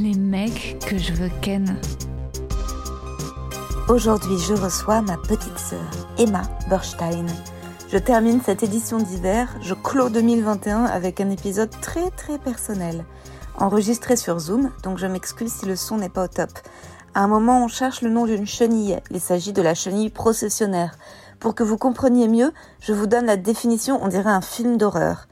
les mecs que je veux ken. Aujourd'hui, je reçois ma petite sœur, Emma Berstein. Je termine cette édition d'hiver, je clôt 2021 avec un épisode très très personnel. Enregistré sur Zoom, donc je m'excuse si le son n'est pas au top. À un moment, on cherche le nom d'une chenille. Il s'agit de la chenille processionnaire. Pour que vous compreniez mieux, je vous donne la définition, on dirait un film d'horreur.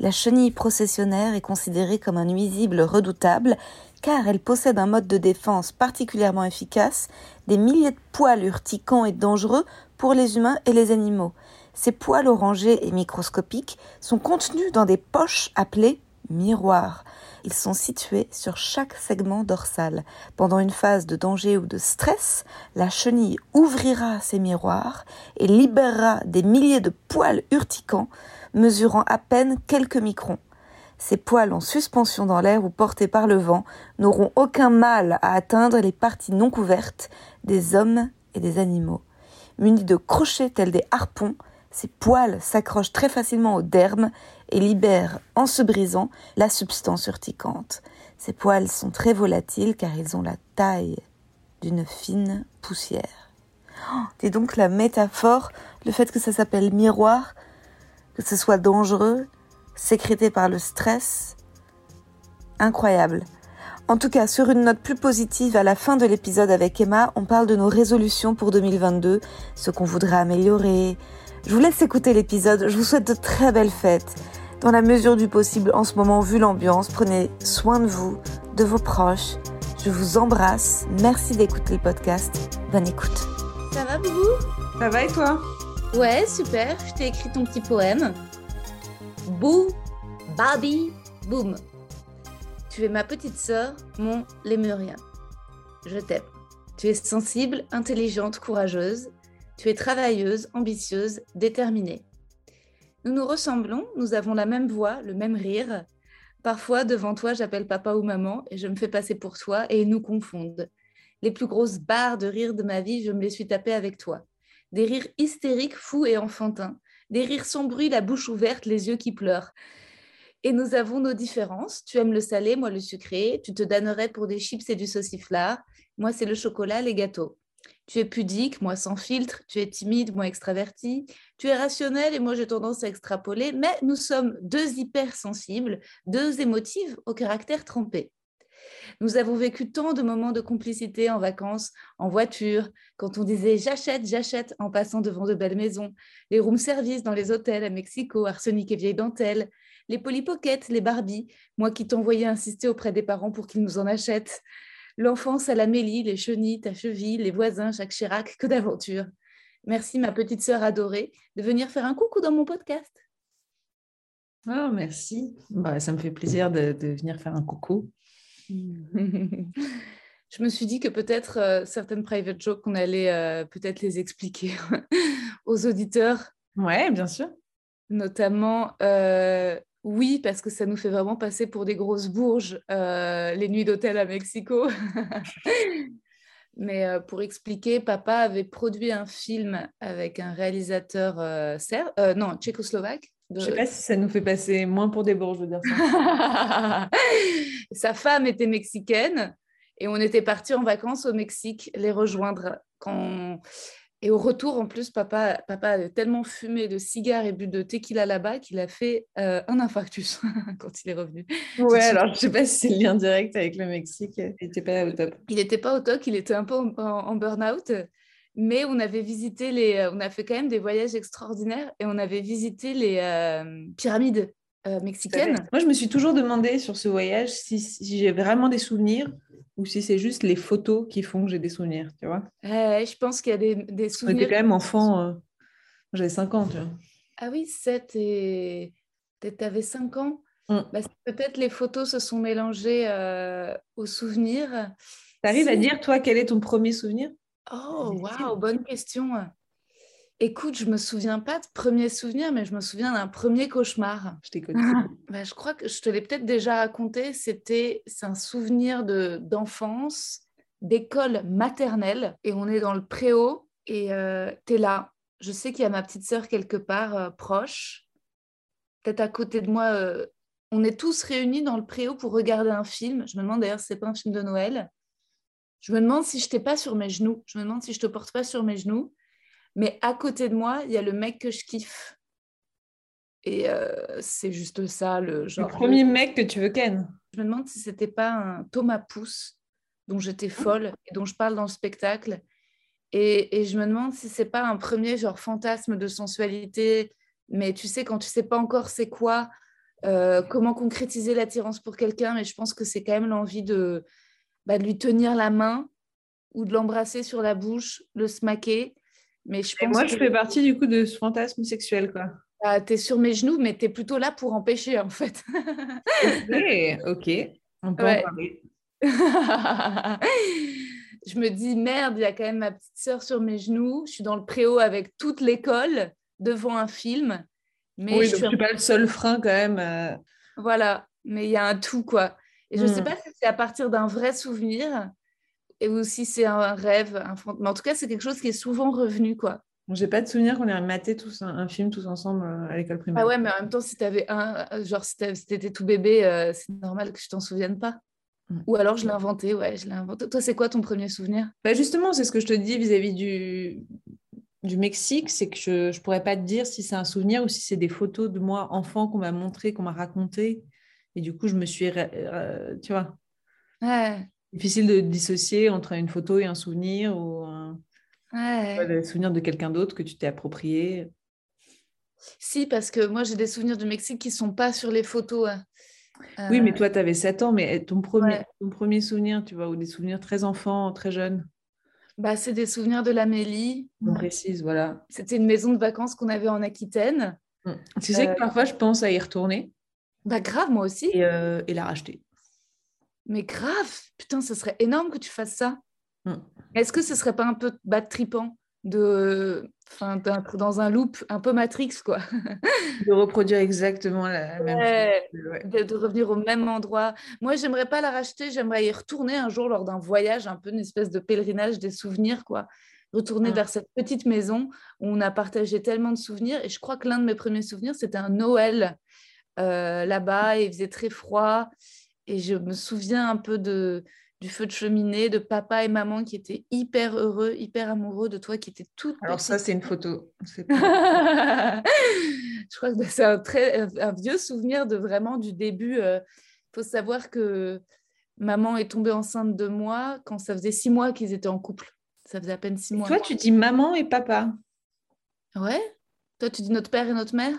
La chenille processionnaire est considérée comme un nuisible redoutable car elle possède un mode de défense particulièrement efficace, des milliers de poils urticants et dangereux pour les humains et les animaux. Ces poils orangés et microscopiques sont contenus dans des poches appelées miroirs. Ils sont situés sur chaque segment dorsal. Pendant une phase de danger ou de stress, la chenille ouvrira ces miroirs et libérera des milliers de poils urticants mesurant à peine quelques microns. Ces poils en suspension dans l'air ou portés par le vent n'auront aucun mal à atteindre les parties non couvertes des hommes et des animaux. Munis de crochets tels des harpons, ces poils s'accrochent très facilement au derme et libèrent, en se brisant, la substance urticante. Ces poils sont très volatiles car ils ont la taille d'une fine poussière. Oh, et donc la métaphore, le fait que ça s'appelle miroir, que ce soit dangereux, sécrété par le stress. Incroyable. En tout cas, sur une note plus positive, à la fin de l'épisode avec Emma, on parle de nos résolutions pour 2022, ce qu'on voudrait améliorer. Je vous laisse écouter l'épisode, je vous souhaite de très belles fêtes. Dans la mesure du possible, en ce moment, vu l'ambiance, prenez soin de vous, de vos proches. Je vous embrasse, merci d'écouter le podcast. Bonne écoute. Ça va, Boubou Ça va et toi? Ouais, super, je t'ai écrit ton petit poème. Bou, Babi, Boum. Tu es ma petite sœur, mon lémurien. Je t'aime. Tu es sensible, intelligente, courageuse. Tu es travailleuse, ambitieuse, déterminée. Nous nous ressemblons, nous avons la même voix, le même rire. Parfois, devant toi, j'appelle papa ou maman et je me fais passer pour toi et ils nous confondent. Les plus grosses barres de rire de ma vie, je me les suis tapées avec toi. Des rires hystériques, fous et enfantins des rires sans bruit, la bouche ouverte, les yeux qui pleurent. Et nous avons nos différences. Tu aimes le salé, moi le sucré. Tu te donnerais pour des chips et du sauciflard. Moi, c'est le chocolat, les gâteaux. Tu es pudique, moi sans filtre. Tu es timide, moi extraverti. Tu es rationnel et moi j'ai tendance à extrapoler. Mais nous sommes deux hypersensibles, deux émotives au caractère trempé. Nous avons vécu tant de moments de complicité en vacances, en voiture, quand on disait j'achète, j'achète en passant devant de belles maisons, les room service dans les hôtels à Mexico, arsenic et vieille dentelle, les polypockets, les Barbie, moi qui t'envoyais insister auprès des parents pour qu'ils nous en achètent, l'enfance à la Mélie, les chenilles, ta cheville, les voisins, Jacques Chirac, que d'aventure. Merci ma petite sœur adorée de venir faire un coucou dans mon podcast. Oh, merci. Bah, ça me fait plaisir de venir faire un coucou. je me suis dit que peut-être euh, certaines private jokes, on allait euh, peut-être les expliquer aux auditeurs. Ouais, bien sûr. Notamment, euh, oui, parce que ça nous fait vraiment passer pour des grosses bourges, les nuits d'hôtel à Mexico. Mais pour expliquer, papa avait produit un film avec un réalisateur serbe, non, tchécoslovaque, je sais pas si ça nous fait passer moins pour des bourges, je veux dire ça. Sa femme était mexicaine et on était partis en vacances au Mexique les rejoindre. Quand... Et au retour, en plus, papa, papa avait tellement fumé de cigares et bu de tequila là-bas qu'il a fait euh, un infarctus quand il est revenu. Ouais, alors je sais pas si c'est le lien direct avec le Mexique. Il n'était pas au top. Il n'était pas au top, il était un peu en, en burn-out mais on avait visité les, euh, on a fait quand même des voyages extraordinaires et on avait visité les euh, pyramides euh, mexicaines. Moi, je me suis toujours demandé sur ce voyage si, j'ai vraiment des souvenirs ou si c'est juste les photos qui font que j'ai des souvenirs, tu vois. je pense qu'il y a des, des souvenirs. J'étais quand même enfant, j'avais 5 ans, tu vois. Ah oui, 7 et... Tu avais 5 ans Mm. Bah, peut-être les photos se sont mélangées aux souvenirs. T'arrives à Si- dire, toi, quel est ton premier souvenir? Oh, waouh, bonne question. Écoute, je me souviens pas de premier souvenir, mais je me souviens d'un premier cauchemar. Je t'écoute. Bah, je crois que je te l'ai peut-être déjà raconté. C'était, c'est un souvenir de d'enfance, d'école maternelle, et on est dans le préau et tu es là. Je sais qu'il y a ma petite sœur quelque part euh, proche, peut-être à côté de moi. euh, on est tous réunis dans le préau pour regarder un film. Je me demande d'ailleurs si c'est pas un film de Noël. Je me demande si je t'ai pas sur mes genoux. Je me demande si je te porte pas sur mes genoux. Mais à côté de moi, il y a le mec que je kiffe. Et euh, c'est juste ça, le Le premier mec que tu veux ken. Je me demande si c'était pas un Thomas Pousse dont j'étais folle et dont je parle dans le spectacle. Et, et je me demande si c'est pas un premier genre fantasme de sensualité. Mais tu sais, quand tu sais pas encore c'est quoi, euh, comment concrétiser l'attirance pour quelqu'un, mais je pense que c'est quand même l'envie de, bah, de lui tenir la main ou de l'embrasser sur la bouche, le smaquer. Mais je Et pense moi, que je fais partie du coup de ce fantasme sexuel, quoi. tu es sur mes genoux, mais tu es plutôt là pour empêcher, en fait. Ok. On peut Ouais. en parler. je me dis, merde, il y a quand même ma petite sœur sur mes genoux. Je suis dans le préau avec toute l'école devant un film. Mais oui, je suis je suis pas le seul frein quand même. euh, Voilà, mais il y a un tout, quoi. Et je ne sais Hmm. pas si c'est à partir d'un vrai souvenir et ou si c'est un rêve. Un Mais en tout cas, c'est quelque chose qui est souvent revenu, quoi. Bon, j'ai pas de souvenir qu'on ait maté tous un, un film tous ensemble euh, à l'école primaire. Ah ouais, mais en même temps, si tu avais un, genre si t'avais- si t'étais tout bébé, euh, c'est normal que je t'en souvienne pas. Mm. Ou alors je l'ai inventé, ouais, je l'ai inventé. Toi, c'est quoi ton premier souvenir? Bah, justement, c'est ce que je te dis vis-à-vis du, du Mexique, c'est que je ne pourrais pas te dire si c'est un souvenir ou si c'est des photos de moi, enfant, qu'on m'a montré, qu'on m'a raconté. Et du coup, je me suis, euh, tu vois, Ouais, difficile de dissocier entre une photo et un souvenir ou un, ouais. ouais, le souvenir de quelqu'un d'autre que tu t'es approprié. Si, parce que moi, j'ai des souvenirs du Mexique qui sont pas sur les photos. hein. Oui, Euh, mais toi, tu avais 7 ans, mais ton premier, Ouais. ton premier souvenir, tu vois, ou des souvenirs très enfants, très jeunes, bah, c'est des souvenirs de l'Amélie. on précise, voilà. C'était une maison de vacances qu'on avait en Aquitaine. Mm. Tu sais Euh, que parfois, je pense à y retourner Bah grave, moi aussi. et, euh, et la racheter. Mais grave, putain, ce serait énorme que tu fasses ça. Mm. Est-ce que ce serait pas un peu bas tripant de, enfin, d'être dans un loop un peu Matrix, quoi? De reproduire exactement la même Ouais. chose. Ouais. de, de revenir au même endroit. Moi, j'aimerais pas la racheter, j'aimerais y retourner un jour lors d'un voyage, un peu une espèce de pèlerinage des souvenirs, quoi. Retourner Mm. vers cette petite maison où on a partagé tellement de souvenirs. Et je crois que l'un de mes premiers souvenirs, c'était un Noël euh, là-bas. Il faisait très froid. Et je me souviens un peu de, du feu de cheminée, de papa et maman qui étaient hyper heureux, hyper amoureux de toi, qui étaient toutes Alors ça, c'est une photo. Pas- je crois que c'est un, très, un vieux souvenir de vraiment du début. Il faut savoir que maman est tombée enceinte de moi quand ça faisait six mois qu'ils étaient en couple. Ça faisait à peine six mois. Toi, tu dis maman et papa. Ouais Toi, tu dis notre père et notre mère?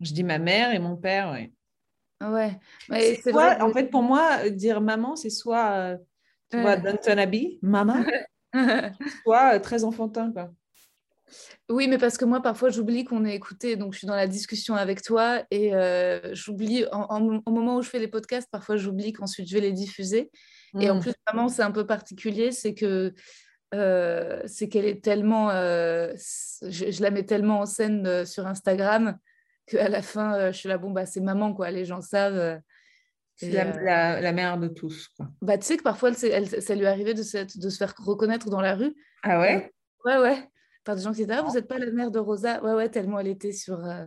Je dis ma mère et mon père, ouais. Ah Ouais. C'est. En fait, pour moi, euh, dire maman, c'est soit, euh, tu Ouais. vois, Downton Abbey, maman, soit euh, très enfantin, quoi. Oui, mais parce que moi, parfois, j'oublie qu'on est écouté. Donc, je suis dans la discussion avec toi et euh, j'oublie, au moment où je fais les podcasts, parfois, j'oublie qu'ensuite, je vais les diffuser. Et en Mm. plus, maman, c'est un peu particulier, c'est que euh, c'est qu'elle est tellement, euh, je, je la mets tellement en scène euh, sur Instagram qu'à la fin, euh, je suis là, bon, bah, c'est maman, quoi, les gens savent. euh. C'est la, euh, la- la mère de tous, quoi. bah, tu sais que parfois, elle, elle- ça lui arrivé de, se- de se faire reconnaître dans la rue. Ah ouais? Ouais, ouais. Par des gens qui disaient, ah, vous n'êtes pas la mère de Rosa? Ouais, ouais, tellement elle était sur, euh,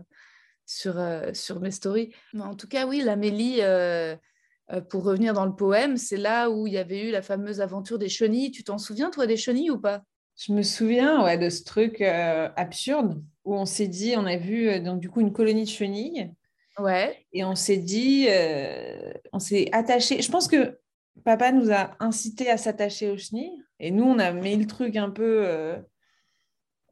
sur, euh, sur mes stories. Mais en tout cas, oui, l'Amélie, pour revenir dans le poème, c'est là où il y avait eu la fameuse aventure des chenilles. Tu t'en souviens, toi, des chenilles ou pas? Je me souviens ouais, de ce truc absurde où on s'est dit, on a vu euh, donc du coup une colonie de chenilles Ouais. et on s'est dit, euh, on s'est attaché. Je pense que papa nous a incité à s'attacher aux chenilles et nous on a mis le truc un peu euh,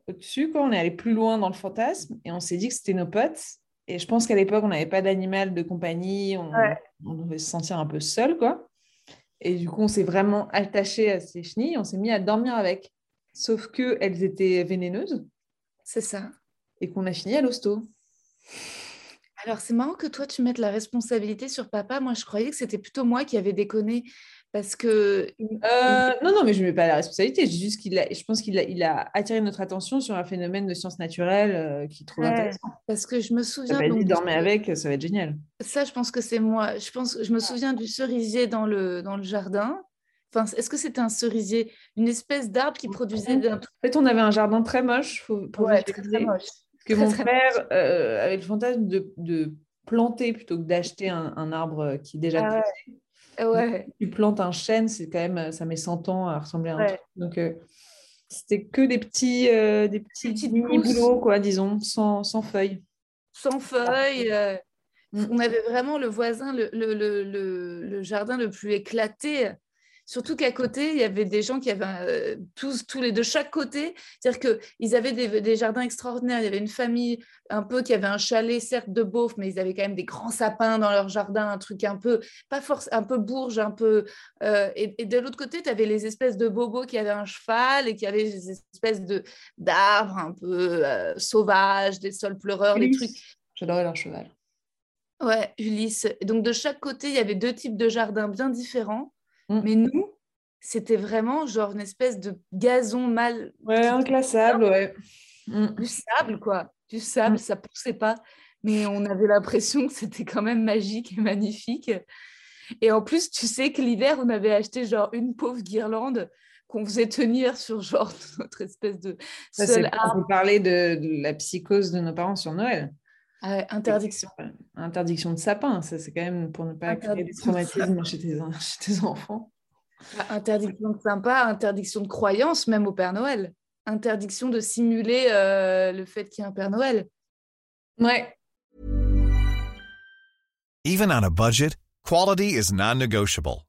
au-dessus, quoi. On est allé plus loin dans le fantasme et on s'est dit que c'était nos potes. Et je pense qu'à l'époque, on n'avait pas d'animal de compagnie, on, Ouais. on devait se sentir un peu seul, quoi. Et du coup, on s'est vraiment attaché à ces chenilles, on s'est mis à dormir avec. Sauf qu'elles étaient vénéneuses C'est ça. Et qu'on a fini à l'hosto. Alors, c'est marrant que toi, tu mettes la responsabilité sur papa. Moi, je croyais que c'était plutôt moi qui avais déconné. Parce que. Euh, non, non, mais je ne mets pas la responsabilité. Je, juste qu'il je pense qu'il a, il a attiré notre attention sur un phénomène de sciences naturelles euh, qui trouve intéressant. Parce que je me souviens. Ça donc, dormir avec, ça va être génial. Ça, je pense que c'est moi. Je, pense, je me souviens du cerisier dans le, dans le jardin. Enfin, est-ce que c'était un cerisier Une espèce d'arbre qui produisait. En fait, on avait un jardin très moche. Pour ouais, très, très, moche. Que mon frère euh, avait le fantasme de, de planter plutôt que d'acheter un, un, arbre qui est déjà ah, Ouais. Tu plantes un chêne, c'est quand même, ça met 100 ans à ressembler à un truc. Donc, euh, c'était que des petits, euh, des petits, mini boulots, quoi, disons, sans, sans feuilles. Sans feuilles. Euh, mm. On avait vraiment le voisin, le, le, le, le, jardin le plus éclaté Surtout qu'à côté, il y avait des gens qui avaient euh, tous, tous les de chaque côté. C'est-à-dire qu'ils avaient des, jardins extraordinaires. Il y avait une famille un peu qui avait un chalet, certes de beauf, mais ils avaient quand même des grands sapins dans leur jardin, un truc un peu, pas force, un peu bourge, un peu. Euh, et, de l'autre côté, tu avais les espèces de bobos qui avaient un cheval et qui avaient des espèces de d'arbres un peu euh, sauvages, des sols pleureurs, des trucs. J'adorais leur cheval. Ouais, Ulysse. Donc de chaque côté, il y avait deux types de jardins bien différents. Mm. Mais nous, c'était vraiment genre une espèce de gazon mal. Ouais, inclassable, ouais. Mm. Du sable, quoi. Du sable, mm. ça poussait pas. Mais on avait l'impression que c'était quand même magique et magnifique. Et en plus, tu sais que l'hiver, on avait acheté genre une pauvre guirlande qu'on faisait tenir sur genre notre espèce de seul arbre. Vous parlez de, la psychose de nos parents sur Noël. Ah interdiction. Interdiction de sapin, ça c'est quand même pour ne pas créer des traumatismes chez tes, chez tes enfants. Bah, interdiction de sympa, interdiction de croyance, même au Père Noël. Interdiction de simuler euh, le fait qu'il y a un Père Noël. Ouais. Even on a budget, quality is non-negotiable.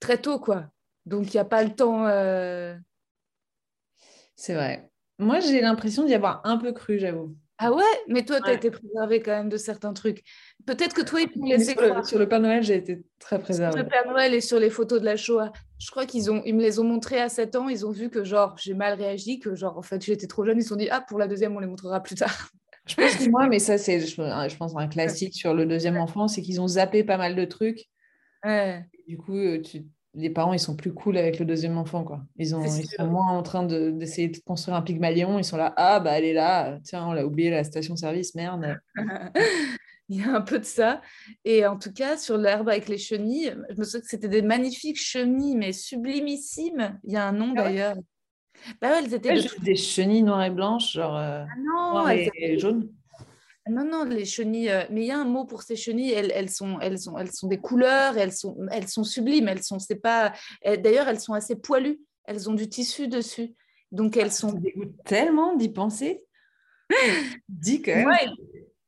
Très tôt, quoi. Donc, il n'y a pas le temps... Euh... C'est vrai. Moi, j'ai l'impression d'y avoir un peu cru, j'avoue. Ah ouais? Mais toi, tu as été préservé quand même de certains trucs. Peut-être que toi, ils t'ont laissé sur, le, Père Noël, j'ai été très préservé. Sur le Père Noël et sur les photos de la Shoah. Je crois qu'ils ont, ils me les ont montrés à 7 ans. Ils ont vu que genre j'ai mal réagi, que genre en fait j'étais trop jeune. Ils se sont dit ah pour la deuxième on les montrera plus tard. Je pense que moi, mais ça c'est, je, pense un classique sur le deuxième enfant, c'est qu'ils ont zappé pas mal de trucs. Ouais. Du coup, euh, tu, les parents, ils sont plus cool avec le deuxième enfant, quoi. Ils, ont, ils sont moins en train d'essayer de, construire un Pygmalion. Ils sont là, ah, bah, elle est là. Tiens, on l'a oublié, la station-service, merde. Il y a un peu de ça. Et en tout cas, sur l'herbe avec les chenilles, je me souviens que c'était des magnifiques chenilles, mais sublimissimes. Il y a un nom ah d'ailleurs. Bah elles étaient des chenilles noires et blanches, genre euh, ah non, et jaunes. Non, non, les chenilles, euh, mais il y a un mot pour ces chenilles, elles, elles, sont, elles, sont, elles sont des couleurs, elles sont, elles sont sublimes, elles sont, c'est pas, d'ailleurs, elles sont assez poilues, elles ont du tissu dessus, donc elles sont. Ça dégoûte tellement d'y penser. Dis même.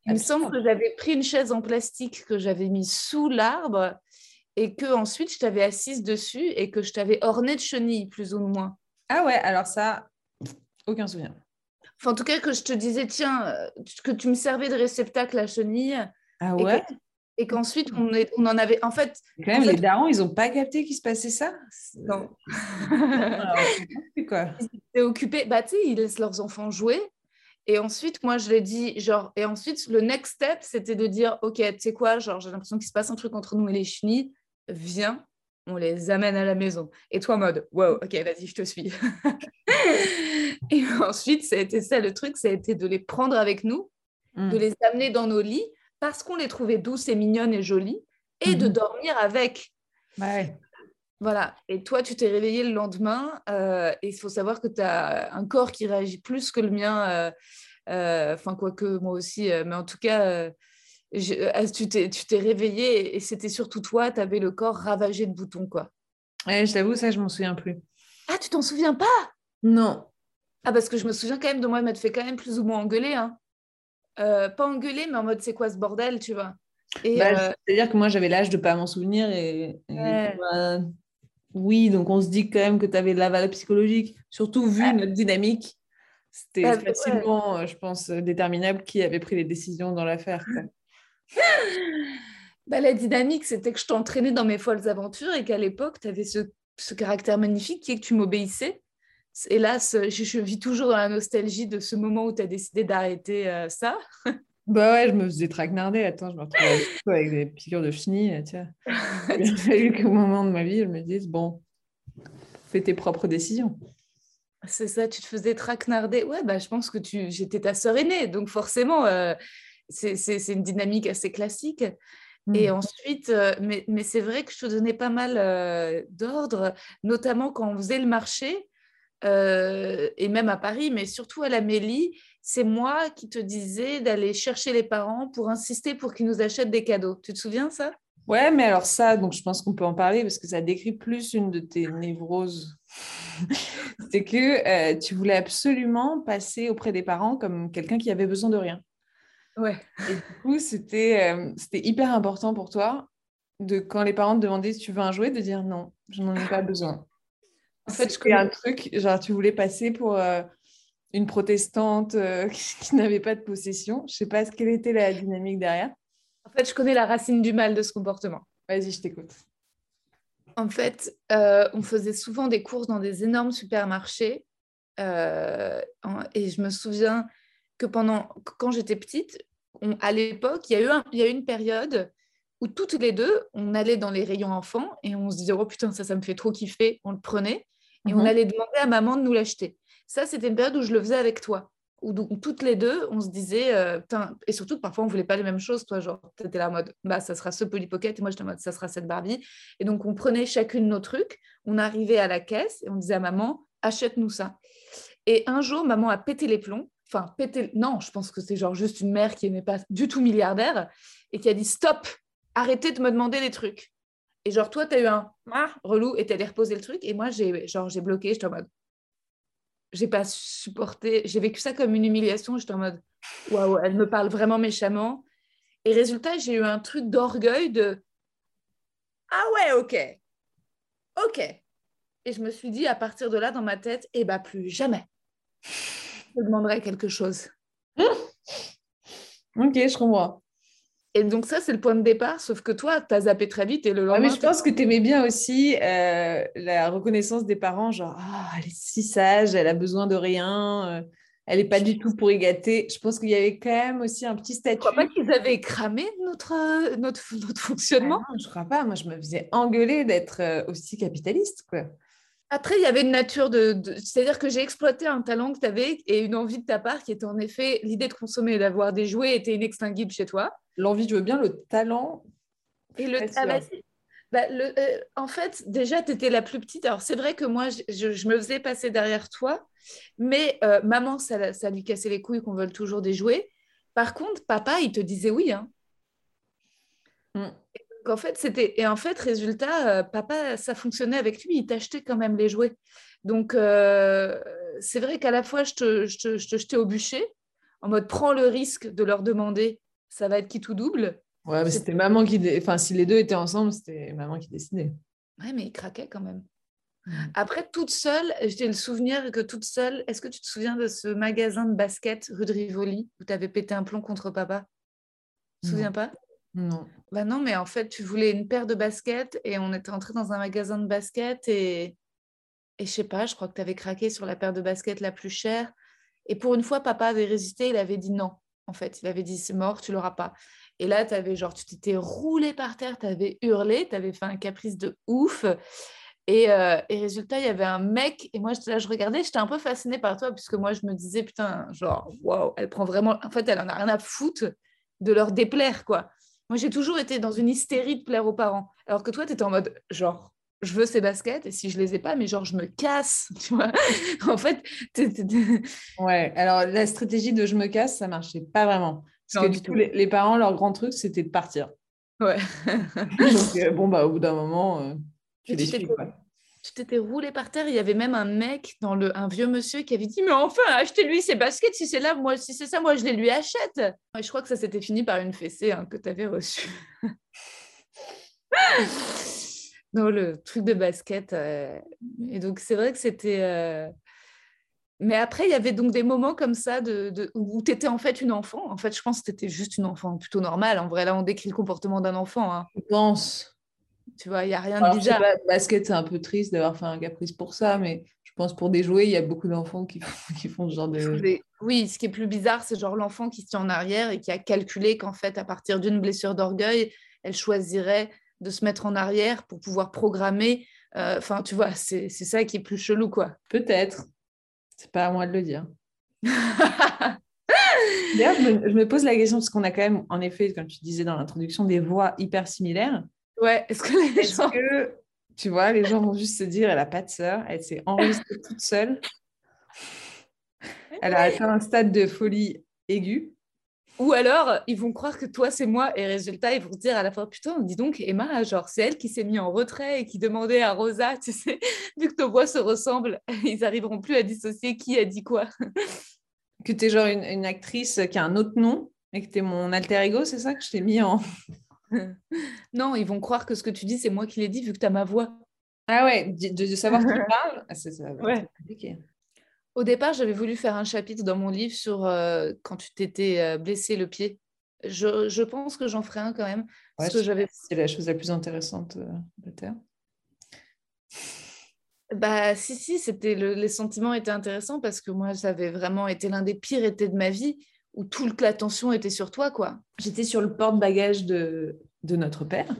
il me semble que j'avais pris une chaise en plastique que j'avais mis sous l'arbre et que ensuite je t'avais assise dessus et que je t'avais ornée de chenilles, plus ou moins. Ah ouais, alors ça, aucun souvenir en tout cas, que je te disais, tiens, euh, que tu me servais de réceptacle à chenille. Ah ouais? Et qu'ensuite, on, on en avait. En fait. Quand même, les darons, ils n'ont pas capté qu'il se passait ça? Non. Quoi Ils étaient occupés. Bah, tu sais, ils laissent leurs enfants jouer. Et ensuite, moi, je l'ai dit, genre, et ensuite, le next step, c'était de dire, OK, tu sais quoi, genre, j'ai l'impression qu'il se passe un truc entre nous et les chenilles, viens, on les amène à la maison. Et toi, mode, wow, ok, vas-y, je te suis. et ensuite, ça a été ça le truc, ça a été de les prendre avec nous, de mm. les amener dans nos lits parce qu'on les trouvait douces et mignonnes et jolies, et de mm-hmm. dormir avec. Ouais. Voilà. Et toi, tu t'es réveillé le lendemain, euh, et il faut savoir que tu as un corps qui réagit plus que le mien. Euh, euh, enfin, quoique moi aussi, mais en tout cas euh, tu t'es réveillé et c'était surtout toi, tu avais le corps ravagé de boutons, quoi. Ouais, je t'avoue, ça, je m'en souviens plus. Ah, tu t'en souviens pas? Non. Ah, parce que je me souviens quand même de moi m'être fait quand même plus ou moins engueuler. Hein. euh, pas engueuler, mais en mode c'est quoi ce bordel, tu vois. Bah, euh, C'est-à-dire que moi, j'avais l'âge de pas m'en souvenir. Et, et Ouais. toi, oui, donc on se dit quand même que tu avais de la valeur psychologique, surtout vu notre dynamique. C'était facilement, euh, je pense, déterminable qui avait pris les décisions dans l'affaire. bah, la dynamique, c'était que je t'entraînais dans mes folles aventures et qu'à l'époque, tu avais ce, ce caractère magnifique qui est que tu m'obéissais. Hélas, je, je vis toujours dans la nostalgie de ce moment où tu as décidé d'arrêter euh, ça. Bah ouais, je me faisais traquenarder. Attends, je me retrouvais avec, des piqûres de chenilles. Tiens. Il a fallu qu'au moment de ma vie, je me dise bon, fais tes propres décisions. C'est ça, tu te faisais traquenarder. Ouais, bah, je pense que tu, j'étais ta sœur aînée, donc forcément, euh, c'est, une dynamique assez classique. Et Mm. ensuite, euh, mais, mais c'est vrai que je te donnais pas mal euh, d'ordres, notamment quand on faisait le marché, euh, et même à Paris, mais surtout à la Mélie, c'est moi qui te disais d'aller chercher les parents pour insister pour qu'ils nous achètent des cadeaux. Tu te souviens ça? Ouais, mais alors ça, donc je pense qu'on peut en parler parce que ça décrit plus une de tes névroses. C'est que euh, tu voulais absolument passer auprès des parents comme quelqu'un qui avait besoin de rien. Ouais. Et du coup, c'était euh, c'était hyper important pour toi de quand les parents te demandaient si tu veux un jouet, de dire non, je n'en ai pas besoin. En fait, je connais- un truc, genre tu voulais passer pour euh, une protestante euh, qui, n'avait pas de possession. Je sais pas quelle était la dynamique derrière. En fait, je connais la racine du mal de ce comportement. Vas-y, je t'écoute. En fait, euh, on faisait souvent des courses dans des énormes supermarchés. et je me souviens que pendant, quand j'étais petite, on- à l'époque, il y, a eu un- il y a eu une période où toutes les deux, on allait dans les rayons enfants et on se disait, oh putain, ça, ça me fait trop kiffer. On le prenait et on Mhm. allait demander à maman de nous l'acheter. Ça, c'était une période où je le faisais avec toi. Où, où toutes les deux, on se disait, euh, et surtout que parfois on voulait pas les mêmes choses, toi, genre, tu étais là en mode, bah, ça sera ce Polly Pocket, et moi, j'étais en mode, ça sera cette Barbie. Et donc, on prenait chacune nos trucs, on arrivait à la caisse et on disait à maman, achète-nous ça. Et un jour, maman a pété les plombs. Enfin, pété. Non, je pense que c'est genre juste une mère qui n'est pas du tout milliardaire et qui a dit stop, arrêtez de me demander des trucs. Et genre, toi, tu as eu un ah, relou et tu allé reposer le truc. Et moi, j'ai genre j'ai bloqué. J'étais en mode. J'ai pas supporté. J'ai vécu ça comme une humiliation. J'étais en mode waouh, elle me parle vraiment méchamment. Et résultat, j'ai eu un truc d'orgueil de ah ouais, ok. Ok. Et je me suis dit à partir de là, dans ma tête, eh bah plus jamais. Je demanderai quelque chose. Ok, je comprends. Et donc ça, c'est le point de départ, sauf que toi, tu as zappé très vite et le Ouais, lendemain... mais je pense que tu aimais bien aussi euh, la reconnaissance des parents, genre Ah, elle est si sage, elle a besoin de rien, euh, elle n'est pas du tout pour y gâter. Je pense qu'il y avait quand même aussi un petit Je statut. crois pas qu'ils avaient cramé notre, euh, notre, notre Ah fonctionnement. non, je crois pas. Moi, je me faisais engueuler d'être aussi capitaliste, quoi. Après, il y avait une nature de... de- C'est-à-dire que j'ai exploité un talent que tu avais et une envie de ta part qui était en effet l'idée de consommer et d'avoir des jouets était inextinguible chez toi. L'envie, je veux bien, le talent. Et le, ah bah. Bah, le, euh, en fait, déjà, tu étais la plus petite. Alors, c'est vrai que moi, je, je- je me faisais passer derrière toi, mais euh, maman, ça, ça lui cassait les couilles qu'on veuille toujours des jouets. Par contre, papa, il te disait oui. Hein. Mm. En fait, c'était... Et en fait, résultat, euh, papa, ça fonctionnait avec lui, il t'achetait quand même les jouets. Donc, euh, c'est vrai qu'à la fois, je te, je, te, je te jetais au bûcher, en mode prends le risque de leur demander, ça va être qui tout double. Ouais, mais C'est- c'était maman qui. dé- Enfin, si les deux étaient ensemble, c'était maman qui décidait. Ouais, mais il craquait quand même. Mm. Après, toute seule, j'ai le souvenir que toute seule, est-ce que tu te souviens de ce magasin de basket rue de Rivoli où tu avais pété un plomb contre papa? Tu te souviens pas? Non. Bah non, mais en fait, tu voulais une paire de baskets et on était entré dans un magasin de baskets et, et je sais pas, je crois que tu avais craqué sur la paire de baskets la plus chère. Et pour une fois, papa avait résisté, il avait dit non. En fait, il avait dit c'est mort, tu l'auras pas. Et là, avais genre, tu t'étais roulé par terre, tu avais hurlé, tu avais fait un caprice de ouf. Et, euh, et résultat, il y avait un mec, et moi, là, je regardais, j'étais un peu fascinée par toi, puisque moi, je me disais, putain, genre, waouh, elle prend vraiment. En fait, elle en a rien à foutre de leur déplaire, quoi. Moi, j'ai toujours été dans une hystérie de plaire aux parents. Alors que toi, tu étais en mode, genre, je veux ces baskets, et si je les ai pas, mais genre, je me casse, tu vois. en fait, Ouais, alors la stratégie de je me casse, ça marchait pas vraiment. Parce Non, que du coup, les, les parents, leur grand truc, c'était de partir. ouais. Donc, euh, bon, bah, au bout d'un moment, euh, tu les suis, quoi. tu t'étais roulé par terre. Il y avait même un mec, dans le, un vieux monsieur, qui avait dit Mais enfin, achetez-lui ses baskets. Si c'est là, moi, si c'est ça, moi, je les lui achète. Et je crois que ça s'était fini par une fessée hein, que tu avais reçue. non, le truc de basket. euh, Et donc, c'est vrai que c'était. euh, Mais après, il y avait donc des moments comme ça de, de- où tu étais en fait une enfant. En fait, je pense que tu étais juste une enfant plutôt normale. En vrai, là, on décrit le comportement d'un enfant. hein. Je pense. Tu vois, il n'y a rien Alors, de bizarre. pas, le basket, c'est un peu triste d'avoir fait un caprice pour ça, mais je pense pour des jouets, il y a beaucoup d'enfants qui, font- qui font ce genre de. Oui, ce qui est plus bizarre, c'est genre l'enfant qui se tient en arrière et qui a calculé qu'en fait, à partir d'une blessure d'orgueil, elle choisirait de se mettre en arrière pour pouvoir programmer. euh, Enfin, tu vois, c'est ça qui est plus chelou, quoi. Peut-être. C'est pas à moi de le dire. D'ailleurs, je me, je me pose la question, parce qu'on a quand même, en effet, comme tu disais dans l'introduction, des voix hyper similaires. ouais, est-ce que les gens... que, tu vois, les gens vont juste se dire, elle n'a pas de sœur, elle s'est enregistrée toute seule. Elle a atteint un stade de folie aiguë. Ou alors, ils vont croire que toi, c'est moi, et résultat, ils vont se dire à la fois, putain, dis donc, Emma, genre, c'est elle qui s'est mise en retrait et qui demandait à Rosa, tu sais, vu que nos voix se ressemblent, ils arriveront plus à dissocier qui a dit quoi. Que tu es genre une, une actrice qui a un autre nom et que tu es mon alter ego, c'est ça que je t'ai mis en. Non, ils vont croire que ce que tu dis, c'est moi qui l'ai dit, vu que tu as ma voix. Ah ouais, de, de- savoir qui parle, ah, c'est ça. va Ouais. compliqué. Au départ, j'avais voulu faire un chapitre dans mon livre sur euh, quand tu t'étais euh, blessé le pied. Je, je pense que j'en ferai un quand même. Parce que j'avais. C'est la chose la plus intéressante euh, de Terre. Bah, si, si, c'était le- les sentiments étaient intéressants parce que moi, ça avait vraiment été l'un des pires étés de ma vie où toute l'attention était sur toi, quoi. J'étais sur le porte-bagages de, de notre père.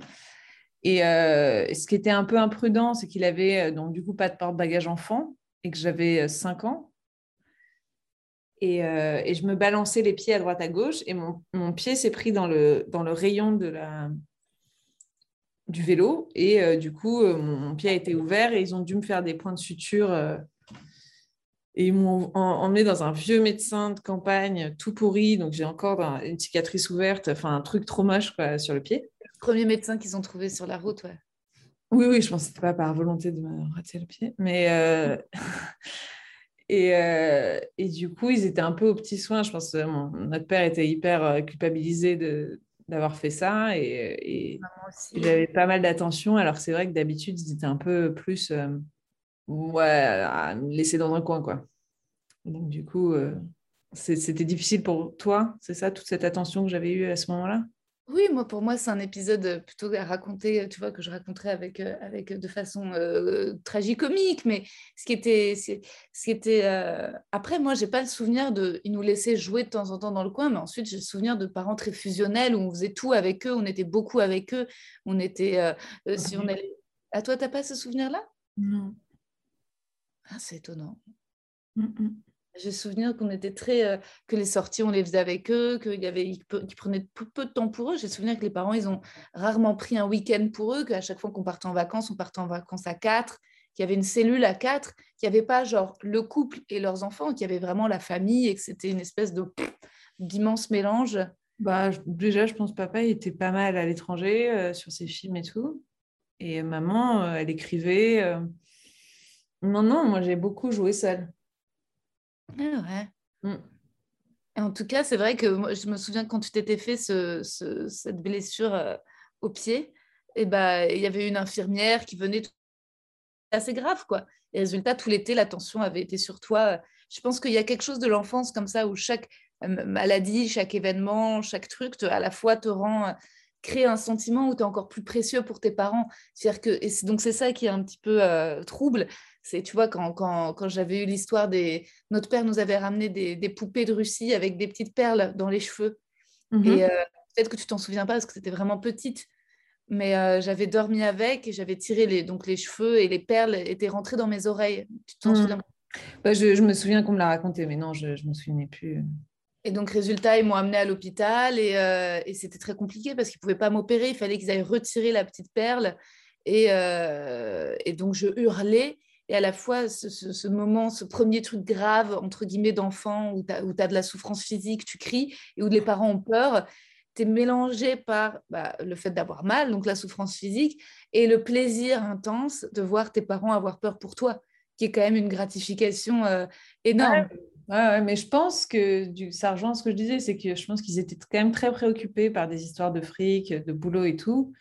Et euh, ce qui était un peu imprudent, c'est qu'il avait donc du coup pas de porte-bagages enfant et que j'avais 5 ans. Et, euh, et je me balançais les pieds à droite à gauche et mon, mon pied s'est pris dans le, dans le rayon de la, du vélo. Et euh, du coup, euh, mon, pied a été ouvert et ils ont dû me faire des points de suture. euh, et ils m'ont en- emmené dans un vieux médecin de campagne tout pourri. Donc j'ai encore un- une cicatrice ouverte, enfin un truc trop moche sur le pied. Premier médecin qu'ils ont trouvé sur la route, ouais. Oui, oui, je pense que c'était pas par volonté de me rater le pied. Mais euh, et, euh, et du coup, ils étaient un peu aux petits soins. Je pense que mon- notre père était hyper euh, culpabilisé de d'avoir fait ça et, et j'avais pas mal d'attention. Alors c'est vrai que d'habitude, ils étaient un peu plus euh, ouais, à me laisser dans un coin, quoi. Donc du coup, euh, c'était difficile pour toi, c'est ça, toute cette attention que j'avais eue à ce moment-là? Oui, moi, pour moi, c'est un épisode euh, plutôt à raconter, tu vois, que je raconterais avec, euh, avec, euh, de façon euh, tragicomique. Mais ce qui était. Ce qui était euh, Après, moi, j'ai pas le souvenir de. Ils nous laissaient jouer de temps en temps dans le coin, mais ensuite, j'ai le souvenir de parents très fusionnels où on faisait tout avec eux, on était beaucoup avec eux. On était. euh, euh, si on allait. À toi, t'as pas ce souvenir-là? Non. ah, C'est étonnant. Mm, J'ai souvenir qu'on était très. euh, que les sorties, on les faisait avec eux, qu'il y avait, ils, qu'ils prenaient peu, de temps pour eux. J'ai souvenir que les parents, ils ont rarement pris un week-end pour eux, qu'à chaque fois qu'on partait en vacances, on partait en vacances à quatre, qu'il y avait une cellule à quatre, qu'il n'y avait pas genre le couple et leurs enfants, qu'il y avait vraiment la famille et que c'était une espèce d'immense mélange. Bah, déjà, je pense que papa il était pas mal à l'étranger euh, sur ses films et tout. Et maman, euh, elle écrivait. Non, non, moi j'ai beaucoup joué seule. Ah ouais. Mm. Et en tout cas, c'est vrai que moi, je me souviens quand tu t'étais fait ce, ce- cette blessure euh, au pied, et ben il y avait une infirmière qui venait. tout- assez grave, quoi. Et résultat, tout l'été, l'attention avait été sur toi. Je pense qu'il y a quelque chose de l'enfance comme ça où chaque euh, maladie, chaque événement, chaque truc, te- à la fois te rend euh, crée un sentiment où tu es encore plus précieux pour tes parents. C'est-à-dire que, et c'est- donc c'est ça qui est un petit peu euh, trouble. C'est, tu vois, quand, quand, quand j'avais eu l'histoire des... Notre père nous avait ramené des, des poupées de Russie avec des petites perles dans les cheveux. Mhm. Et euh, peut-être que tu t'en souviens pas parce que c'était vraiment petite. Mais euh, j'avais dormi avec et j'avais tiré les, donc les cheveux et les perles étaient rentrées dans mes oreilles. Tu t'en Mhm. souviens Bah, je, je me souviens qu'on me l'a raconté, mais non, je ne me souvenais plus. Et donc, résultat, ils m'ont amené à l'hôpital et, euh, et c'était très compliqué parce qu'ils ne pouvaient pas m'opérer. Il fallait qu'ils aillent retirer la petite perle. Et, euh, et donc, je hurlais. Et à la fois, ce, moment, ce premier truc grave, entre guillemets, d'enfant, où tu as, de la souffrance physique, tu cries, et où les parents ont peur. tu es mélangé par bah, le fait d'avoir mal, donc la souffrance physique, et le plaisir intense de voir tes parents avoir peur pour toi, qui est quand même une gratification euh, énorme. Ouais. mais je pense que du, ça rejoint ce que je disais, c'est que je pense qu'ils étaient quand même très préoccupés par des histoires de fric, de boulot et tout,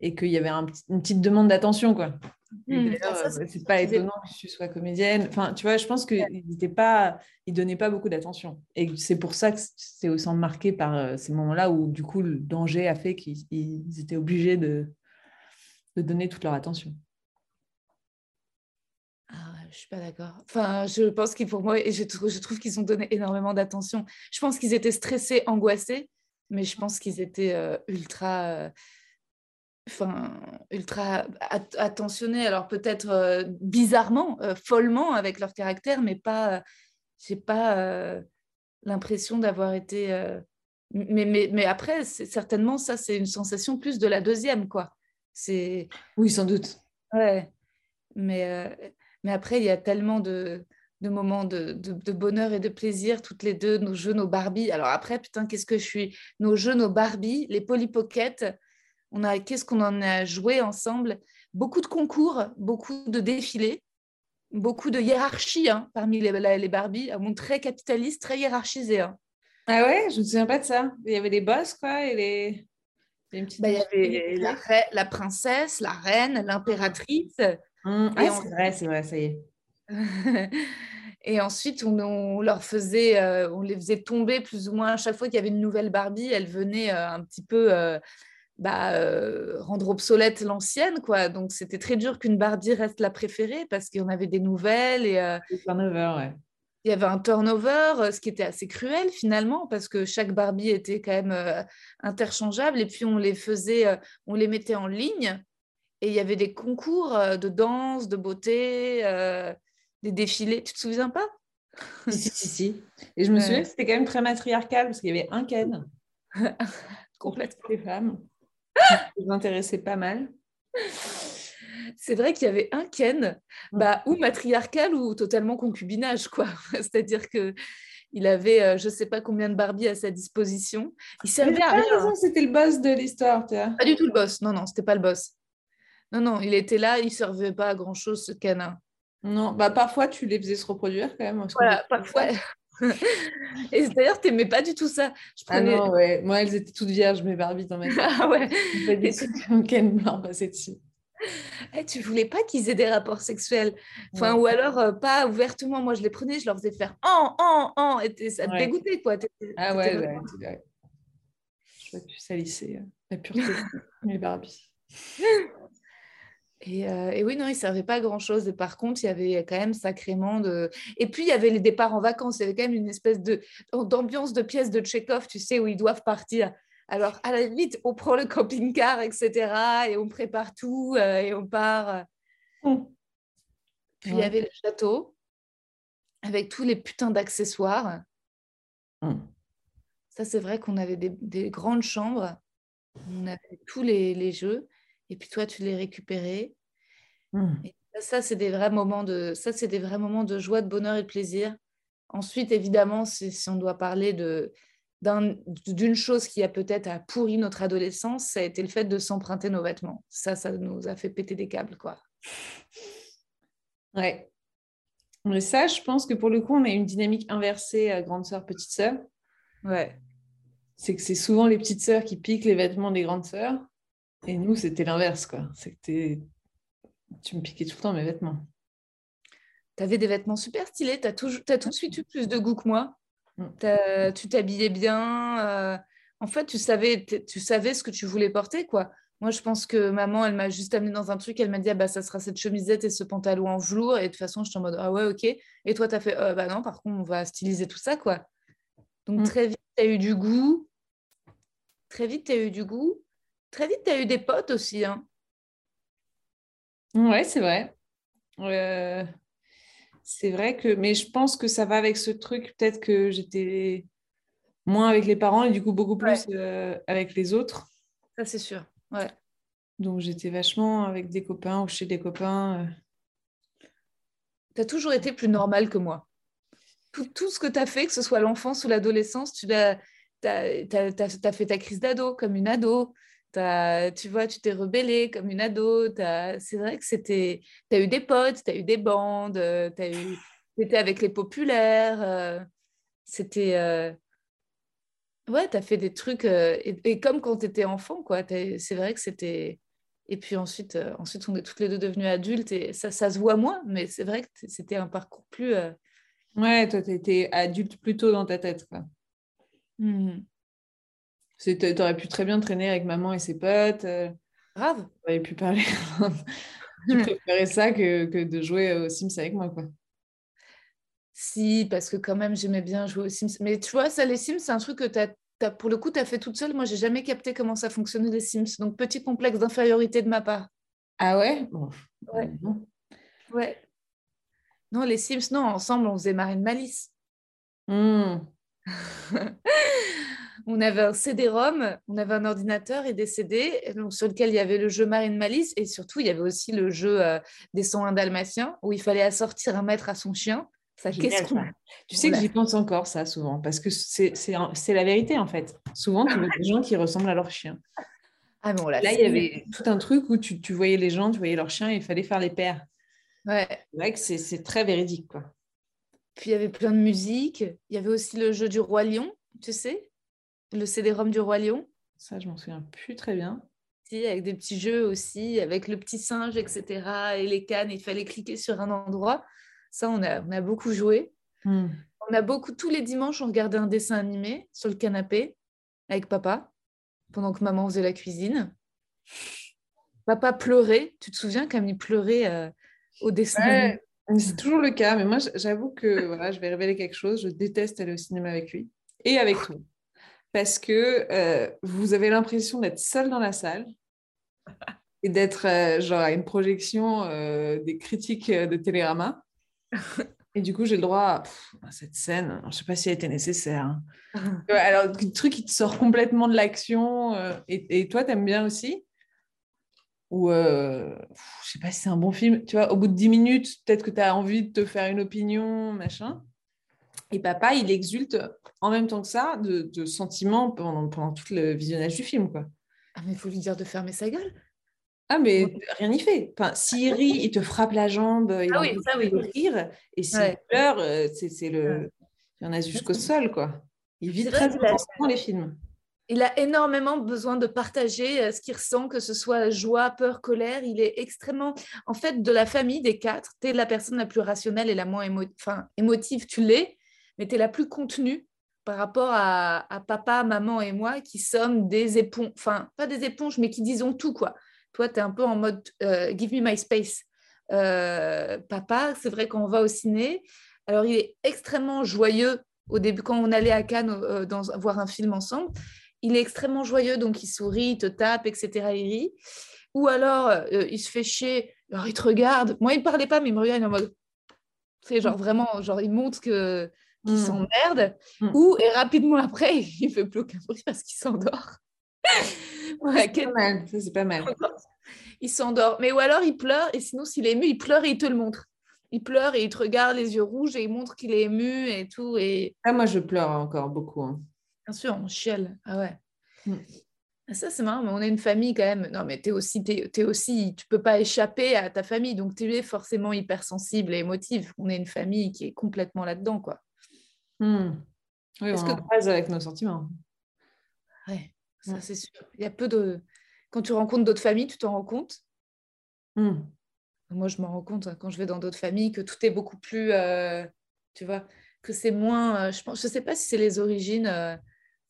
et qu'il y avait une petite demande d'attention, quoi. Mmh. Euh, c'est pas étonnant que tu sois comédienne. Enfin, tu vois, je pense qu'ils n'étaient pas, ils donnaient pas beaucoup d'attention. Et c'est pour ça que c'est aussi marqué par euh, ces moments-là où, du coup, le danger a fait qu'ils étaient obligés de, de donner toute leur attention. Ah, je suis pas d'accord. Enfin, je pense qu'ils, pour moi, et je, je trouve qu'ils ont donné énormément d'attention. Je pense qu'ils étaient stressés, angoissés, mais je pense qu'ils étaient euh, ultra enfin, ultra attentionnés, alors peut-être euh, bizarrement, euh, follement avec leur caractère, mais pas, j'ai pas euh, l'impression d'avoir été. Mais, mais, mais, après, certainement, ça, c'est une sensation plus de la deuxième, quoi. C'est. Oui, sans doute. Ouais. Mais, mais après, il y a tellement de, de moments de, de, de, bonheur et de plaisir, toutes les deux, nos jeux, nos Barbie. Alors après, putain, qu'est-ce que je suis? Nos jeux, nos Barbie, les Polly Pocket on a qu'est-ce qu'on en a joué ensemble? Beaucoup de concours, beaucoup de défilés, beaucoup de hiérarchie hein, parmi les, les Barbie, un monde très capitaliste, très hiérarchisé. Hein. Ah ouais, je me souviens pas de ça. Il y avait des boss quoi et les. Bah, il y avait la, princesse, la reine, l'impératrice. Mmh. Ah, c'est vrai, c'est vrai, ça y est. et ensuite, on, leur faisait, euh, on les faisait tomber plus ou moins à chaque fois qu'il y avait une nouvelle Barbie, elle venait euh, un petit peu euh, bah, euh, rendre obsolète l'ancienne. quoi. Donc, c'était très dur qu'une Barbie reste la préférée parce qu'il y en avait des nouvelles. Et, euh, ouais. Il y avait un turnover, euh, ce qui était assez cruel finalement, parce que chaque Barbie était quand même interchangeable. Et puis, on les faisait, on les mettait en ligne. Et il y avait des concours de danse, de beauté, des défilés. Tu te souviens pas? Si, si, si, Et je me souviens que c'était quand même très matriarcal parce qu'il y avait un Ken. Complètement. Les femmes vous intéressait pas mal. C'est vrai qu'il y avait un Ken, bah, ou matriarcal ou totalement concubinage, quoi. C'est-à-dire que il avait euh, je sais pas combien de Barbie à sa disposition. Il servait à rien. C'était le boss de l'histoire, Pas du tout le boss. Non, non, c'était pas le boss. Non, non, il était là, il servait pas à grand chose ce canin. Non, bah parfois tu les faisais se reproduire quand même. Voilà, parfois. Et d'ailleurs, tu n'aimais pas du tout ça. Je ah prenais... Ah non, ouais. Moi, elles étaient toutes vierges, mes Barbies dans ma tête. ah ouais. Des trucs Ken blanc passé dessus. Eh, tu voulais pas qu'ils aient des rapports sexuels? Enfin, Ou alors, euh, pas ouvertement. Moi, je les prenais, je leur faisais faire en, en, en. Et ça te dégoûtait, quoi. ah ouais, ouais, Je vois que tu salissais euh, la pureté mes Barbies. Euh, et, oui, non, il ne servait pas à grand-chose. Et par contre, il y avait quand même sacrément de... Et puis, il y avait les départs en vacances. Il y avait quand même une espèce de, d'ambiance de pièce de Tchekhov, tu sais, où ils doivent partir. Alors, à la limite, on prend le camping-car, etc. Et on prépare tout euh, et on part. Mmh. Puis, il y avait le château avec tous les putains d'accessoires. Mmh. Ça, c'est vrai qu'on avait des, grandes chambres. On avait tous les, les jeux et puis toi, tu les récupérais. Mmh. ça, c'est des vrais moments de ça, c'est des vrais moments de joie, de bonheur et de plaisir. Ensuite, évidemment, si, on doit parler de d'une chose qui a peut-être pourri notre adolescence, ça a été le fait de s'emprunter nos vêtements. Ça, ça nous a fait péter des câbles, quoi. Ouais. Mais ça, je pense que pour le coup, on a une dynamique inversée à grande sœur, petite sœur. Ouais. C'est que c'est souvent les petites sœurs qui piquent les vêtements des grandes sœurs. Et nous, c'était l'inverse, quoi. C'était... Tu me piquais tout le temps mes vêtements. Tu avais des vêtements super stylés. Tu as, tout... as tout de suite eu plus de goût que moi. Mm. Tu t'habillais bien. Euh, en fait, tu savais, tu savais ce que tu voulais porter, quoi. Moi, je pense que maman, elle m'a juste amené dans un truc. Elle m'a dit, ah, bah, ça sera cette chemisette et ce pantalon en velours. Et de toute façon, je suis en mode, ah ouais, ok. Et toi, tu as fait, euh, bah non, par contre, on va styliser tout ça, quoi. Donc, mm. très vite, tu as eu du goût. Très vite, tu as eu du goût. Très vite, tu as eu des potes aussi. Hein. Ouais, c'est vrai. Euh, c'est vrai que, mais je pense que ça va avec ce truc, peut-être que j'étais moins avec les parents et du coup beaucoup plus euh, avec les autres. Ça, c'est sûr. Ouais. Donc j'étais vachement avec des copains ou chez des copains. Euh. Tu as toujours été plus normal que moi. Tout, tout ce que tu as fait, que ce soit l'enfance ou l'adolescence, tu l'as tu as, fait ta crise d'ado comme une ado. Tu vois, tu t'es rebellée comme une ado. C'est vrai que c'était. Tu as eu des potes, tu as eu des bandes, euh, tu eu... étais avec les populaires. Euh, c'était. Euh, ouais, tu as fait des trucs. Et, comme quand tu étais enfant, quoi. C'est vrai que c'était. Et puis ensuite, ensuite, on est toutes les deux devenues adultes et ça, ça se voit moins, mais c'est vrai que c'était un parcours plus. Ouais, toi, tu étais adulte plus tôt dans ta tête. Quoi. Mmh. Tu aurais pu très bien traîner avec maman et ses potes. Euh, Grave. Tu aurais pu parler. tu préférais ça que, que, de jouer aux Sims avec moi, quoi. Si, parce que quand même, j'aimais bien jouer aux Sims. Mais tu vois, ça, les Sims, c'est un truc que tu as, pour le coup, tu as fait toute seule. Moi, j'ai jamais capté comment ça fonctionnait, les Sims. Donc, petit complexe d'infériorité de ma part. Ah ouais? Ouais. ouais. Non, les Sims, non, ensemble, on faisait Marine Malice. Mmh. on avait un CD-ROM, on avait un ordinateur et des CD donc, sur lequel il y avait le jeu Marine Malice et surtout il y avait aussi le jeu euh, des 101 dalmatiens où il fallait assortir un maître à son chien. Ça, Tu sais que j'y pense encore ça souvent parce que c'est la vérité en fait. Souvent tu vois des gens qui ressemblent à leur chien. Ah bon, là, il y avait tout un truc où tu, tu, voyais les gens, tu voyais leur chien et il fallait faire les paires. Ouais. C'est c'est très véridique quoi. Puis il y avait plein de musique. Il y avait aussi le jeu du Roi Lion, tu sais? Le CD-ROM du Roi Lion. Ça, je m'en souviens plus très bien. Si, avec des petits jeux aussi, avec le petit singe, etc. Et les cannes, il fallait cliquer sur un endroit. Ça, on a, on a beaucoup joué. Hmm. On a beaucoup, tous les dimanches, on regardait un dessin animé sur le canapé avec papa, pendant que maman faisait la cuisine. Papa pleurait. Tu te souviens comme il pleurait euh, au dessin animé? c'est toujours le cas, mais moi, j'avoue que voilà, je vais révéler quelque chose. Je déteste aller au cinéma avec lui et avec toi. Parce que euh, vous avez l'impression d'être seul dans la salle et d'être euh, genre à une projection euh, des critiques de Télérama. Et du coup, j'ai le droit à, cette scène. Je ne sais pas si elle était nécessaire. Hein. Alors, le truc qui te sort complètement de l'action. et, et, toi, tu aimes bien aussi? Ou je sais pas si c'est un bon film, tu vois, au bout de 10 minutes, peut-être que tu as envie de te faire une opinion, machin. Et papa, il exulte en même temps que ça de, sentiments pendant, pendant tout le visionnage du film, quoi. Ah, mais il faut lui dire de fermer sa gueule. Ah, mais rien n'y fait. Enfin, s'il rit, il te frappe la jambe, il ah oui, ça, oui. rire. Et s'il pleure, euh, c'est le... il y en a jusqu'au sol, quoi. Il vit très intensement les films il a énormément besoin de partager euh, ce qu'il ressent, que ce soit joie, peur, colère. Il est extrêmement, en fait, de la famille des quatre, tu es la personne la plus rationnelle et la moins émotive, tu l'es, mais tu es la plus contenue par rapport à, papa, maman et moi qui sommes des éponges, enfin, pas des éponges, mais qui disons tout, quoi. Toi, tu es un peu en mode euh, give me my space. Euh, papa, c'est vrai qu'on va au ciné. Alors, il est extrêmement joyeux au début, quand on allait à Cannes dans, voir un film ensemble il est extrêmement joyeux, donc il sourit, il te tape, etc. Il rit. Ou alors, euh, il se fait chier, alors il te regarde. Moi, il ne parlait pas, mais il me regarde en mode. C'est genre vraiment, genre il montre que qu'il mm. s'emmerde. Mm. Ou, et rapidement après, il ne fait plus aucun bruit parce qu'il s'endort. c'est pas mal, ça c'est pas mal. Il s'endort. Mais ou alors il pleure, et sinon, s'il est ému, il pleure et il te le montre. Il pleure et il te regarde les yeux rouges et il montre qu'il est ému et tout. Et... Ah, moi, je pleure encore beaucoup. Hein. Bien sûr, on chiale. Ah ouais. Mm. Ah, ça, c'est marrant, mais on est une famille quand même. Non, mais es aussi, es, aussi, tu peux pas échapper à ta famille, donc tu es forcément hypersensible et émotive. On est une famille qui est complètement là-dedans, quoi. Mm. Oui, on que... avec nos sentiments. Ouais, ça c'est sûr. Il y a peu de... Quand tu rencontres d'autres familles, tu t'en rends compte mm. Moi, je m'en rends compte hein, quand je vais dans d'autres familles que tout est beaucoup plus... Euh, tu vois, que c'est moins... Euh, je pense, je sais pas si c'est les origines... Euh,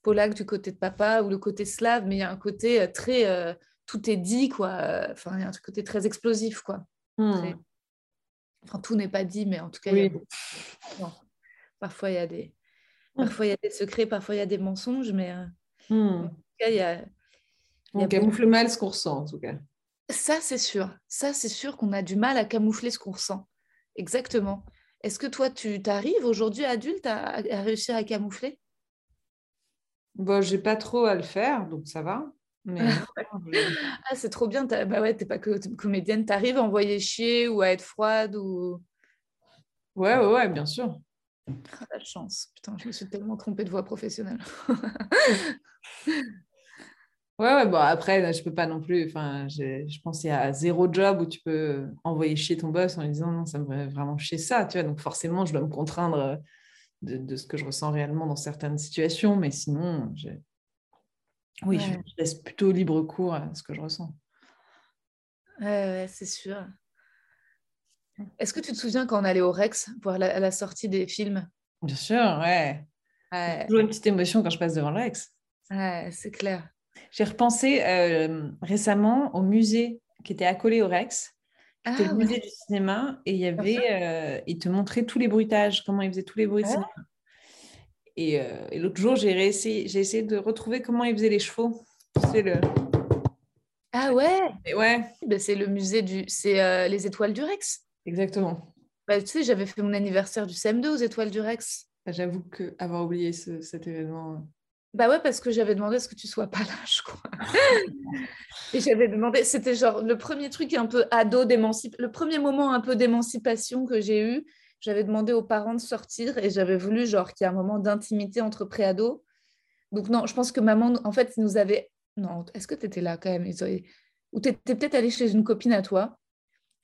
polac du côté de papa ou le côté slave, mais il y a un côté euh, très. Euh, tout est dit, quoi. Enfin, il y a un côté très explosif, quoi. Hmm. Enfin, tout n'est pas dit, mais en tout cas, il y a... parfois, il y, a des... Hmm. parfois, il y a des secrets, parfois, il y a des mensonges, mais euh, hmm. en tout cas, il y a. On camoufle mal ce qu'on ressent, en tout cas. Ça, c'est sûr. Ça, c'est sûr qu'on a du mal à camoufler ce qu'on ressent. Exactement. Est-ce que toi, tu t'arrives aujourd'hui adulte à, à réussir à camoufler? Bon, j'ai pas trop à le faire, donc ça va. Mais... ah, c'est trop bien. Bah ouais, t'es pas que comédienne. T'arrives à envoyer chier ou à être froide ou. Ouais, ouais, ouais, bien sûr. Ah, la chance. Putain, je me suis tellement trompée de voie professionnelle. Ouais, ouais, bon, après, je peux pas non plus. Enfin, je, je pense qu'il y a zéro job où tu peux envoyer chier ton boss en lui disant non, ça me fait vraiment chier ça, tu vois. Donc, forcément, je dois me contraindre euh, de, de ce que je ressens réellement dans certaines situations, mais sinon, j'ai- oui, je, Ouais. je laisse plutôt libre cours à ce que je ressens. Ouais, ouais, c'est sûr. Est-ce que tu te souviens quand on allait au Rex voir la, sortie des films? Bien sûr, ouais. Ouais, Toujours une petite émotion quand je passe devant le Rex. ouais, c'est clair. J'ai repensé euh, récemment au musée qui était accolé au Rex. Ah, C'était le ouais. musée du cinéma et il y avait, euh, il te montrait tous les bruitages, comment ils faisaient tous les bruits de Ouais? cinéma. Et, euh, et l'autre jour, j'ai réessayé- j'ai essayé de retrouver comment ils faisaient les chevaux. Sais, le... Ah ouais, Et ouais, Ben, c'est le musée du... C'est les étoiles du Rex. Exactement. Bah, tu sais, j'avais fait mon anniversaire du CM2 aux étoiles du Rex. J'avoue que avoir oublié ce- cet événement. Bah ouais, parce que j'avais demandé à ce que tu sois pas là, je crois. Et j'avais demandé, c'était genre le premier truc un peu ado d'émancipation, le premier moment un peu d'émancipation que j'ai eu. J'avais demandé aux parents de sortir et j'avais voulu genre qu'il y ait un moment d'intimité entre pré-ados. Donc non, je pense que maman, en fait, nous avait... Non, est-ce que tu étais là quand même Ou tu étais peut-être allée chez une copine à toi.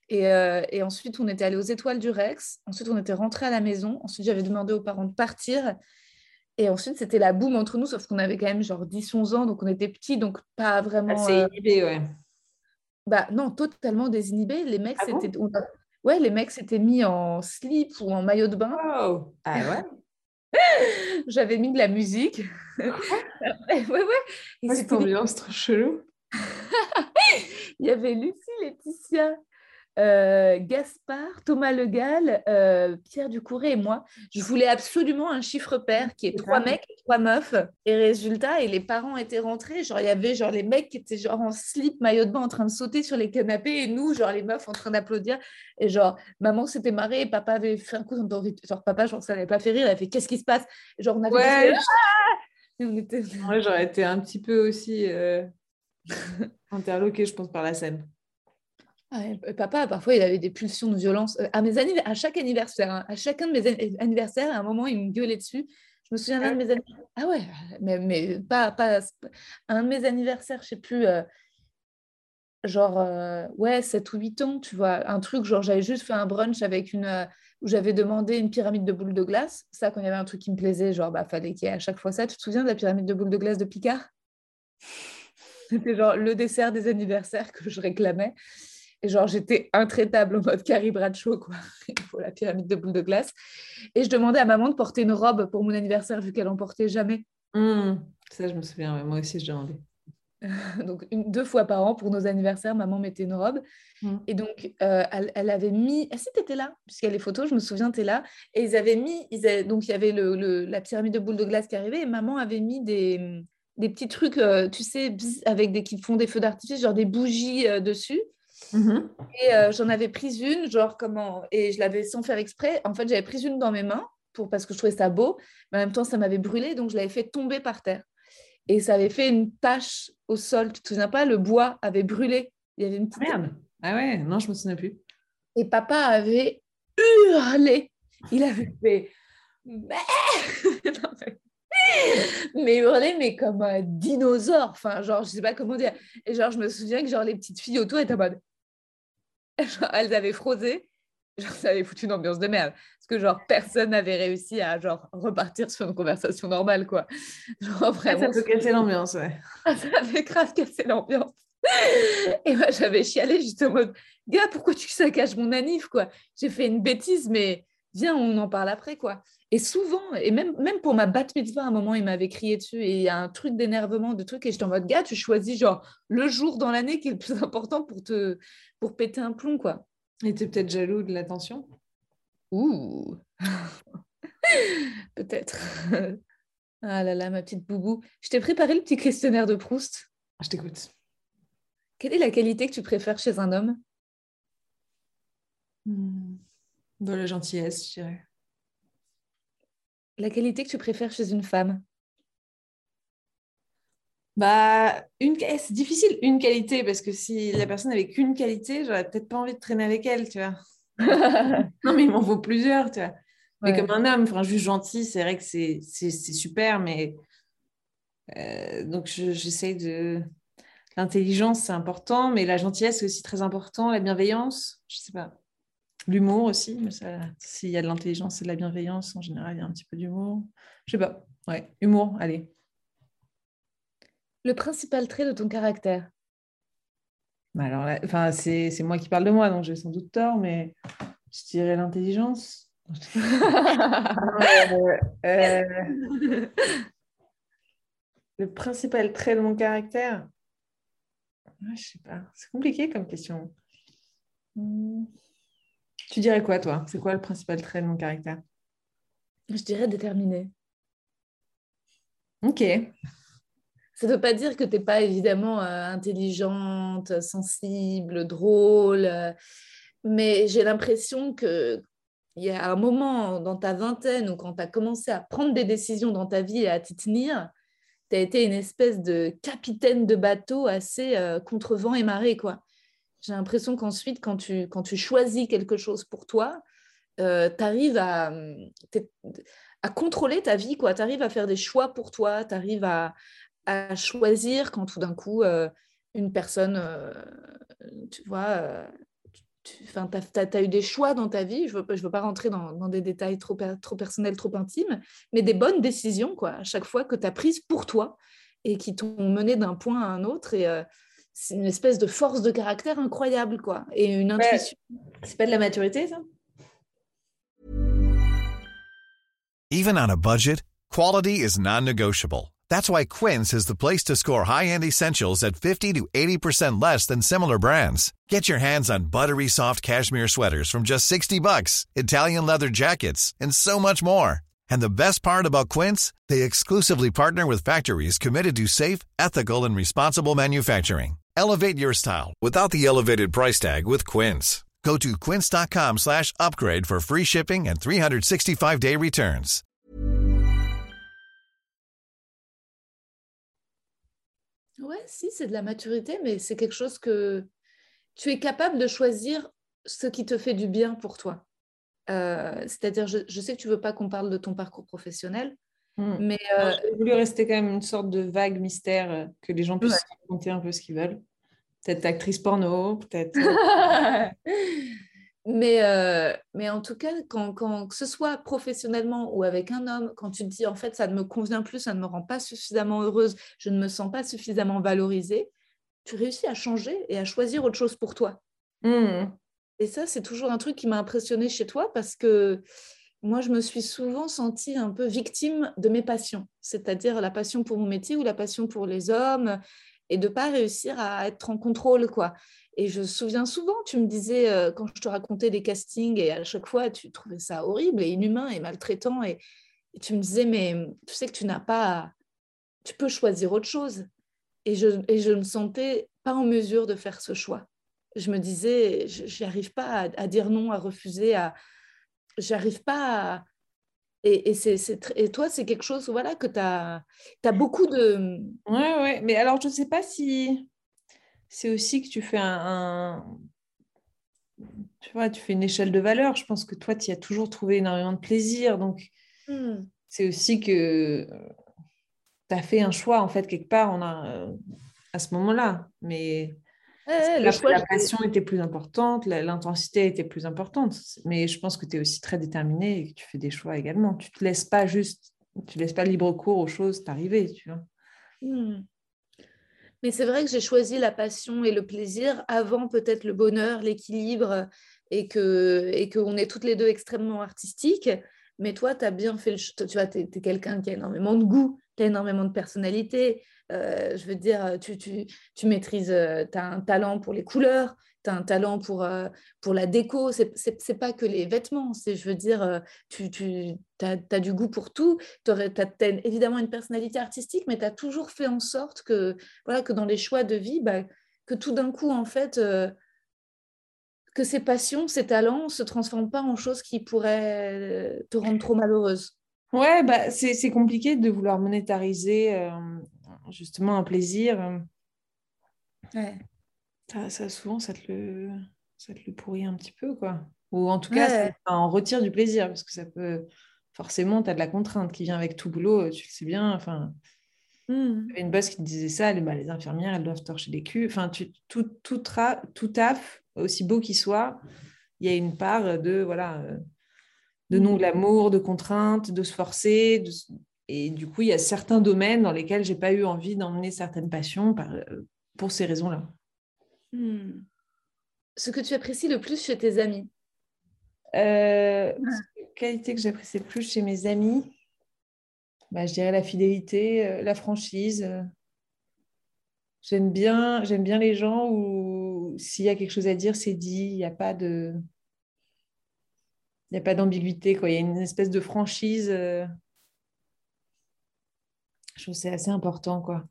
Et, euh, et ensuite, on était allé aux étoiles du Rex. Ensuite, on était rentré à la maison. Ensuite, j'avais demandé aux parents de partir. Et ensuite, c'était la boum entre nous, sauf qu'on avait quand même genre 10-11 ans, donc on était petits, donc pas vraiment... Assez euh, inhibé, ouais. Bah non, totalement désinhibés. Les mecs, Ah bon? a- Ouais, les mecs s'étaient mis en slip ou en maillot de bain. Ah ouais? J'avais mis de la musique. ouais, ouais, ouais. Ouais, Cette ambiance trop chelou. Il y avait Lucie, Laetitia, euh, Gaspard, Thomas Le Gall, euh, Pierre Ducouré et moi. Je voulais absolument un chiffre pair qui est trois mecs et trois meufs. Et résultat, et les parents étaient rentrés. Genre, il y avait genre les mecs qui étaient genre en slip, maillot de bain en train de sauter sur les canapés et nous, genre les meufs en train d'applaudir. Et genre, maman s'était marrée et papa avait fait un coup d'entorrhite. Genre, papa, genre, ça n'avait pas fait rire. Elle a fait Qu'est-ce qui se passe? Et Genre, on avait Ouais, Ah on était. Ouais, j'aurais été un petit peu aussi euh, interloquée, je pense, par la scène. Ah, papa, parfois, il avait des pulsions de violence. Euh, À, mes à chaque anniversaire, hein, à chacun de mes an- anniversaires, à un moment, il me gueulait dessus. Je me souviens d'un de mes anniversaires. Ah ouais, mais, mais pas, pas. Un de mes anniversaires, je sais plus, euh, genre, euh, ouais, 7 ou 8 ans, tu vois. Un truc, genre, j'avais juste fait un brunch avec une. euh, où j'avais demandé une pyramide de boules de glace. Ça, quand il y avait un truc qui me plaisait, genre, bah, fallait qu'il y ait à chaque fois ça. Tu te souviens de la pyramide de boules de glace de Picard? C'était genre le dessert des anniversaires que je réclamais. Et genre, j'étais intraitable en mode Carrie Bradshaw, quoi. Faut la pyramide de boules de glace. Et je demandais à maman de porter une robe pour mon anniversaire, vu qu'elle en portait jamais. Hmm, Ça, je me souviens, ouais, moi aussi, je demandais. Donc, une, deux fois par an, pour nos anniversaires, maman mettait une robe. Mm. Et donc, euh, elle, elle avait mis... Ah si, t'étais là, puisqu'il y a les photos, je me souviens, t'es là. Et ils avaient mis... Ils avaient- Donc, il y avait le, le- la pyramide de boules de glace qui arrivait, et maman avait mis des, des petits trucs, euh, tu sais, bzz, avec des, qui font des feux d'artifice, genre des bougies euh, dessus. Mhm. Et euh, j'en avais pris une, genre comment, et je l'avais sans faire exprès. En fait, j'avais pris une dans mes mains pour parce que je trouvais ça beau, mais en même temps, ça m'avait brûlé, donc je l'avais fait tomber par terre. Et ça avait fait une tache au sol. Tu te souviens pas? Le bois avait brûlé. Il y avait une petite... Merde. Ah ouais, non, je me souviens plus. Et papa avait hurlé. Il avait fait. Mais- mais hurlé, mais comme un dinosaure. Enfin, genre, je sais pas comment dire. Et genre, je me souviens que genre les petites filles autour étaient en mode. Genre, elles avaient frosé. Genre, ça avait foutu une ambiance de merde. Parce que genre, personne n'avait réussi à genre repartir sur une conversation normale, quoi. Genre, vraiment. ça peut casser l'ambiance, ouais. Ah, ça avait grave cassé l'ambiance. Et moi, j'avais chialé juste en mode, gars, pourquoi tu saccages mon anif, quoi? J'ai fait une bêtise, mais viens, on en parle après, quoi. Et souvent, et même, même pour ma bat mitzvah, à un moment, il m'avait crié dessus et il y a un truc d'énervement, de truc, et j'étais en mode, gars, tu choisis genre le jour dans l'année qui est le plus important pour te pour péter un plomb, quoi. Et t'es peut-être jaloux de l'attention Ouh Peut-être. ah là là, ma petite boubou. Je t'ai préparé le petit questionnaire de Proust. Je t'écoute. Quelle est la qualité que tu préfères chez un homme? Hmm. De la gentillesse, je dirais. La qualité que tu préfères chez une femme? Bah, une... c'est difficile, une qualité, parce que si la personne avait qu'une qualité, j'aurais peut-être pas envie de traîner avec elle, tu vois. Non, mais il m'en faut plusieurs, tu vois. Mais comme un homme, enfin, juste gentil, c'est vrai que c'est super, mais euh, donc j'essaie de. L'intelligence, c'est important, mais la gentillesse, c'est aussi très important. La bienveillance, je sais pas. L'humour aussi, mais s'il y a de l'intelligence et de la bienveillance, en général, il y a un petit peu d'humour. Je sais pas. Ouais, humour, allez. Le principal trait de ton caractère bah, Alors, enfin, c'est moi qui parle de moi, donc j'ai sans doute tort, mais je dirais l'intelligence. Euh, le principal trait de mon caractère? Je sais pas. C'est compliqué comme question. Hmm. Tu dirais quoi, toi? C'est quoi le principal trait de mon caractère? Je dirais déterminé. Ok. Ça ne veut pas dire que tu n'es pas évidemment euh, intelligente, sensible, drôle, euh, mais j'ai l'impression que il y a un moment dans ta vingtaine ou quand tu as commencé à prendre des décisions dans ta vie et à t'y tenir, tu as été une espèce de capitaine de bateau assez euh, contre vent et marée. quoi. J'ai l'impression qu'ensuite, quand tu, quand tu choisis quelque chose pour toi, euh, tu arrives à, à contrôler ta vie, tu arrives à faire des choix pour toi, tu arrives à, à, choisir quand tout d'un coup, euh, une personne, euh, tu vois, tu as, eu des choix dans ta vie, je ne veux, je veux, pas rentrer dans, dans, des détails trop, trop personnels, trop intimes, mais des bonnes décisions, quoi, à chaque fois que tu as prises pour toi et qui t'ont mené d'un point à un autre. Et euh, c'est une espèce de force de caractère incroyable, quoi, et une intuition. C'est pas de la maturité, ça Even on a budget, quality is non-negotiable. That's why Quince is the place to score high-end essentials at 50 to 80% less than similar brands. Get your hands on buttery soft cashmere sweaters from just 60 bucks, Italian leather jackets, and so much more. And the best part about Quince, they exclusively partner with factories committed to safe, ethical, and responsible manufacturing. Elevate your style without the elevated price tag with Quince. Go to quince.com slash upgrade for free shipping and 365-day returns. Ouais, si, c'est de la maturité, mais c'est quelque chose que tu es capable de choisir ce qui te fait du bien pour toi. Euh, c'est-à-dire, je, je, sais que tu veux pas qu'on parle de ton parcours professionnel, mmh. mais... Euh... J'ai voulu rester quand même une sorte de vague mystère, euh, que les gens puissent ouais. raconter un peu ce qu'ils veulent. Peut-être actrice porno, peut-être... Euh, mais, euh, mais en tout cas, quand, quand, que ce soit professionnellement ou avec un homme, quand tu te dis, en fait, ça ne me convient plus, ça ne me rend pas suffisamment heureuse, je ne me sens pas suffisamment valorisée, tu réussis à changer et à choisir autre chose pour toi. Mmh. Et ça, c'est toujours un truc qui m'a impressionné chez toi parce que moi, je me suis souvent sentie un peu victime de mes passions, c'est-à-dire la passion pour mon métier ou la passion pour les hommes et de pas réussir à être en contrôle, quoi. Et je me souviens souvent, tu me disais, euh, quand je te racontais des castings, et à chaque fois, tu trouvais ça horrible et inhumain et maltraitant, et, tu me disais, mais tu sais que tu n'as pas, tu peux choisir autre chose. Et je, et je me sentais pas en mesure de faire ce choix. Je me disais, je arrive pas à, à, dire non, à refuser, à, j'arrive pas à... Et, et, c'est, et toi, c'est quelque chose voilà, que tu as, beaucoup de... Oui, ouais. mais alors je ne sais pas si c'est aussi que tu fais un, un, Tu vois, tu fais une échelle de valeur. Je pense que toi, tu y as toujours trouvé énormément de plaisir. Donc, mmh. c'est aussi que tu as fait un choix, en fait, quelque part on a, à ce moment-là. Mais Ouais, la, passion était plus importante, l'intensité était plus importante. Mais je pense que tu es aussi très déterminée et que tu fais des choix également. Tu te laisses pas juste, tu laisses pas libre cours aux choses t'arriver, tu vois. Mmh. Mais c'est vrai que j'ai choisi la passion et le plaisir avant peut-être le bonheur, l'équilibre et que et qu'on est toutes les deux extrêmement artistiques. Mais toi, tu as bien fait le Tu vois, tu es, es quelqu'un qui a énormément de goût, tu as énormément de personnalité. Euh, je veux dire, tu, tu, tu maîtrises, euh, tu as un talent pour les couleurs, tu as un talent pour, euh, pour la déco. Ce n'est pas que les vêtements, c'est, je veux dire, tu, tu as, as, du goût pour tout. Tu as, évidemment une personnalité artistique, mais tu as toujours fait en sorte que, voilà, que dans les choix de vie, bah, que tout d'un coup, en fait, que ces passions, ces talents ne se transforment pas en choses qui pourraient te rendre trop malheureuse. Ouais, bah, c'est compliqué de vouloir monétariser justement un plaisir. Ouais. Ça, ça, souvent, ça te, le, ça te le pourrit un petit peu, quoi. Ou en tout cas, Ouais. ça en retire du plaisir, parce que ça peut... Forcément, tu as de la contrainte qui vient avec tout boulot, tu le sais bien. Enfin, il y avait une boss qui te disait ça, les, bah, les infirmières, elles doivent torcher des culs. Enfin, tu, tout, tout, tra- tout taf, aussi beau qu'il soit, il y a une part de, voilà, euh, de non-glamour, de contrainte, de se forcer. de Et du coup, il y a certains domaines dans lesquels j'ai pas eu envie d'emmener certaines passions par- euh, pour ces raisons-là. Hmm. Ce que tu apprécies le plus chez tes amis? Euh, qualité que j'apprécie le plus chez mes amis, bah, je dirais la fidélité, euh, la franchise. euh. J'aime bien, j'aime bien les gens où s'il y a quelque chose à dire, c'est dit. Il n'y a pas de, il y a pas d'ambiguïté, quoi. Il y a une espèce de franchise. euh. Je trouve que c'est assez important, quoi.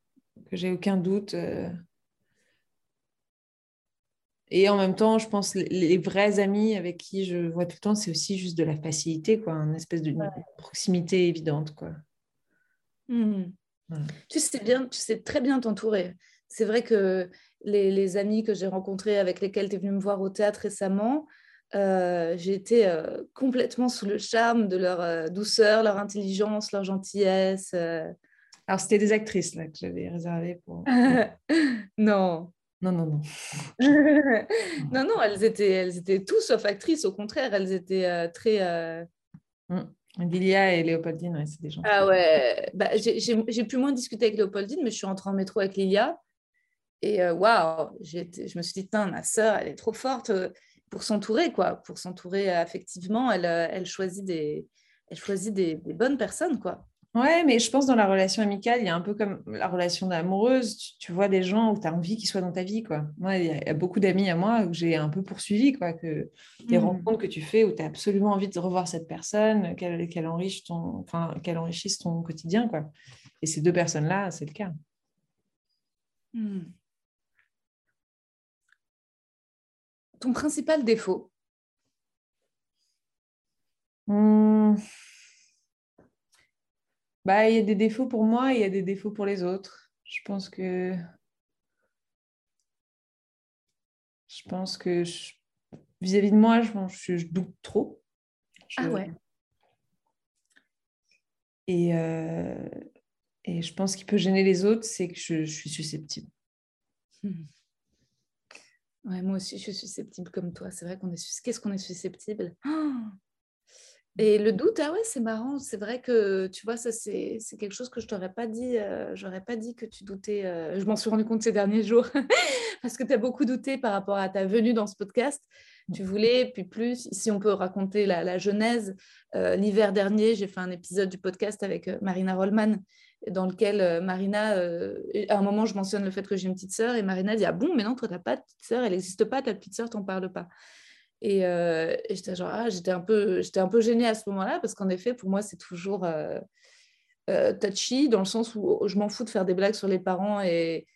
Que j'ai aucun doute. euh. Et en même temps, je pense les, les vrais amis avec qui je vois tout le temps, c'est aussi juste de la facilité, quoi, une espèce de proximité évidente, quoi. Voilà. Tu sais bien, tu sais très bien t'entourer. C'est vrai que les, les amis que j'ai rencontrés, avec lesquels tu es venu me voir au théâtre récemment, euh, j'ai été euh, complètement sous le charme de leur euh, douceur, leur intelligence, leur gentillesse. Alors, c'était des actrices là que j'avais réservées pour. non. Non, non, non. non, non, elles étaient, elles étaient tout sauf actrices. Au contraire, elles étaient euh, très. euh, Lilia et Léopoldine, ouais, c'est des gens. Ah ouais, bah, j'ai- pu moins discuter avec Léopoldine, mais je suis rentrée en métro avec Lilia. Et euh, waouh, été- je me suis dit, Tain, ma sœur, elle est trop forte euh, pour s'entourer, quoi. Pour s'entourer affectivement, elle, elle choisit, des, elle choisit des, des bonnes personnes, quoi. Ouais, mais je pense dans la relation amicale, il y a un peu comme la relation amoureuse. Tu, tu vois des gens où tu as envie qu'ils soient dans ta vie, quoi. Moi, il y a, beaucoup d'amis à moi que j'ai un peu poursuivi, quoi. Que des Mm. rencontres que tu fais où tu as absolument envie de revoir cette personne, qu'elle qu'elle enrichisse ton, enfin, qu'elle enrichisse ton quotidien, quoi. Et ces deux personnes-là, c'est le cas. Hmm. Ton principal défaut? Hmm. Bah, il y a des défauts pour moi et il y a des défauts pour les autres. Je pense que je pense que je- vis-à-vis de moi, je, doute trop. Je- Ah ouais. Et, euh, et je pense qu'il peut gêner les autres, c'est que je, suis susceptible. Hmm. Ouais, moi aussi, je suis susceptible comme toi. C'est vrai qu'on est Qu'est-ce qu'on est susceptible? Ah Et le doute, ah ouais, c'est marrant. C'est vrai que, tu vois, ça, c'est c'est quelque chose que je t'aurais pas dit. euh, J'aurais pas dit que tu doutais. euh, Je m'en suis rendu compte ces derniers jours. Parce que tu as beaucoup douté par rapport à ta venue dans ce podcast. Tu voulais, puis plus, si on peut raconter la, la genèse, euh, l'hiver dernier, j'ai fait un épisode du podcast avec Marina Rollman, dans lequel Marina, à un moment, je mentionne le fait que j'ai une petite sœur, et Marina dit Ah bon, mais non, toi, tu n'as pas de petite sœur, elle n'existe pas, ta petite sœur, t'en parles pas. Et, euh, et j'étais genre, ah, j'étais un peu, j'étais un peu gênée à ce moment-là, parce qu'en effet, pour moi, c'est toujours euh, euh, touchy, dans le sens où je m'en fous de faire des blagues sur les parents et,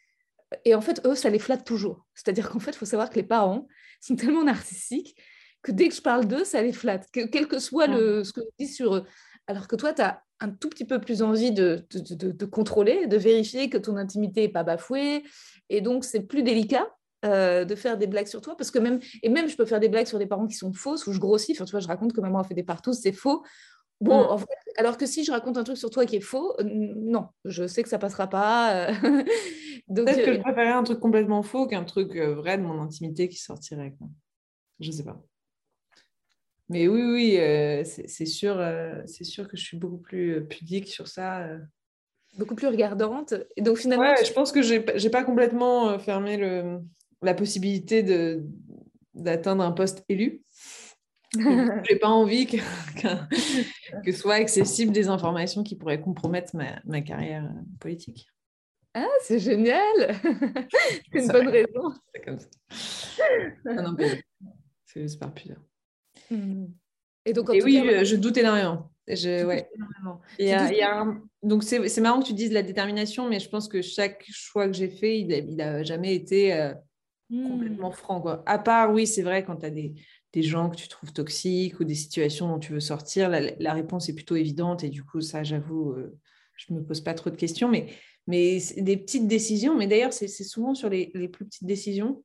et en fait, eux, ça les flatte toujours. C'est-à-dire qu'en fait, il faut savoir que les parents sont tellement narcissiques que dès que je parle d'eux, ça les flatte, que, quel que soit le, ce que je dis sur eux. Alors que toi, tu as un tout petit peu plus envie de, de, de, de contrôler, de vérifier que ton intimité n'est pas bafouée. Et donc, c'est plus délicat euh, de faire des blagues sur toi. Parce que même, et même, je peux faire des blagues sur des parents qui sont fausses ou je grossis. Enfin, tu vois, je raconte que maman a fait des partous, c'est faux. Bon, Mm. en fait, alors que si je raconte un truc sur toi qui est faux, euh, non, je sais que ça passera pas. euh. Donc, Peut-être que je préférais un truc complètement faux qu'un truc vrai de mon intimité qui sortirait. Quoi. Je sais pas. Mais oui, oui, euh, c'est sûr, euh, c'est sûr que je suis beaucoup plus pudique sur ça. euh. beaucoup plus regardante. Et donc finalement, Ouais, tu- je pense que j'ai pas complètement fermé le, la possibilité de d'atteindre un poste élu. J'ai pas envie que, qu'un- que soient accessibles des informations qui pourraient compromettre ma, ma carrière euh, politique. Ah, c'est génial C'est une Ça bonne raison. C'est comme ça. Non, non. C'est juste par. Hmm. Et donc, en Et tout oui, cas, je, doute énormément. Je, ouais. énormément. Il y a- Tu doutes- il y a un- Donc, c'est c'est marrant que tu dises la détermination, mais je pense que chaque choix que j'ai fait, il n'a jamais été euh, Hmm. complètement franc. Quoi. À part, oui, c'est vrai, quand tu as des, des gens que tu trouves toxiques ou des situations dont tu veux sortir, la, la réponse est plutôt évidente. Et du coup, ça, j'avoue, euh, je ne me pose pas trop de questions. Mais, mais des petites décisions, mais d'ailleurs, c'est souvent sur les, les plus petites décisions.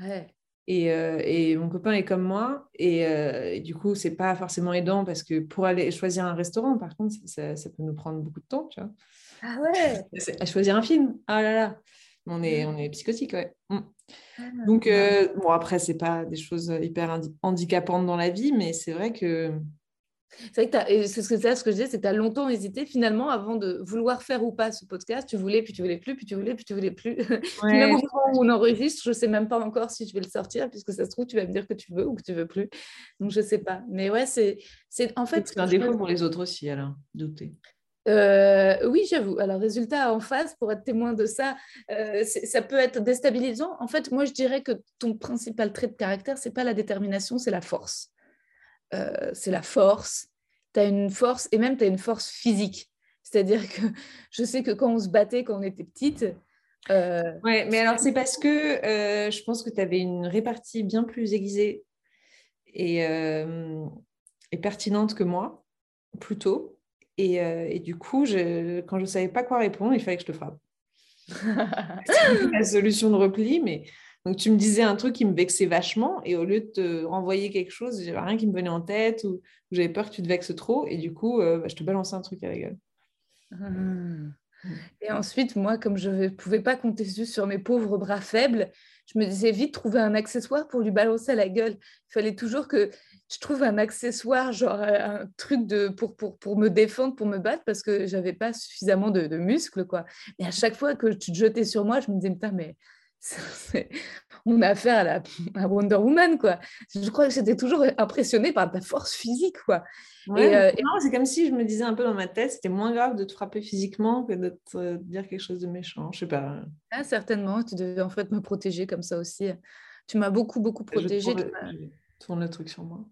Ouais. Et, euh, et mon copain est comme moi. Et, euh, et du coup, c'est pas forcément aidant parce que pour aller choisir un restaurant, par contre, ça, ça peut nous prendre beaucoup de temps, tu vois. Ah ouais À choisir un film, ah là là, on est, on est psychotique, ouais. Mm. Ah, Donc, euh, bon, après, c'est pas des choses hyper handi- handicapantes dans la vie, mais c'est vrai que C'est vrai que c'est ce que, je disais, c'est que tu as longtemps hésité finalement avant de vouloir faire ou pas ce podcast. Tu voulais, puis tu voulais plus, puis tu voulais, puis tu voulais plus. Puis même au moment où on enregistre, je ne sais même pas encore si je vais le sortir, puisque ça se trouve, tu vas me dire que tu veux ou que tu veux plus. Donc, je ne sais pas. Mais ouais, c'est en fait. c'est un défaut pour les autres aussi, alors, douter. Euh, oui, j'avoue. Alors, résultat en face, pour être témoin de ça, euh, ça peut être déstabilisant. En fait, moi, je dirais que ton principal trait de caractère, c'est pas la détermination, c'est la force. Euh, c'est la force. Tu as une force, et même tu as une force physique. C'est-à-dire que je sais que quand on se battait, quand on était petite, euh, mais alors c'est parce que je pense que tu avais une répartie bien plus aiguisée et pertinente que moi, plutôt. Et, euh, et du coup, je, quand je ne savais pas quoi répondre, il fallait que je te frappe. C'était la solution de repli, mais donc tu me disais un truc qui me vexait vachement, et au lieu de te renvoyer quelque chose, j'avais rien qui me venait en tête ou, ou j'avais peur que tu te vexes trop, et du coup, euh, bah, je te balançais un truc à la gueule. Hmm. Et ensuite, moi, comme je ne pouvais pas compter sur mes pauvres bras faibles, je me disais vite trouver un accessoire pour lui balancer à la gueule. Il fallait toujours que je trouve un accessoire, genre euh, un truc de, pour, pour, pour me défendre, pour me battre, parce que j'avais pas suffisamment de, de muscles. Quoi. Et à chaque fois que tu te jetais sur moi, je me disais, putain, mais c'est- on a affaire à, la, à Wonder Woman. Quoi. Je crois que j'étais toujours impressionnée par ta force physique. Quoi. Ouais, euh, non, c'est comme si je me disais un peu dans ma tête, c'était moins grave de te frapper physiquement que de te euh, dire quelque chose de méchant. Je sais pas. Ah, certainement, tu devais en fait me protéger comme ça aussi. Tu m'as beaucoup, beaucoup protégée. Tourne, je tourne le truc sur moi.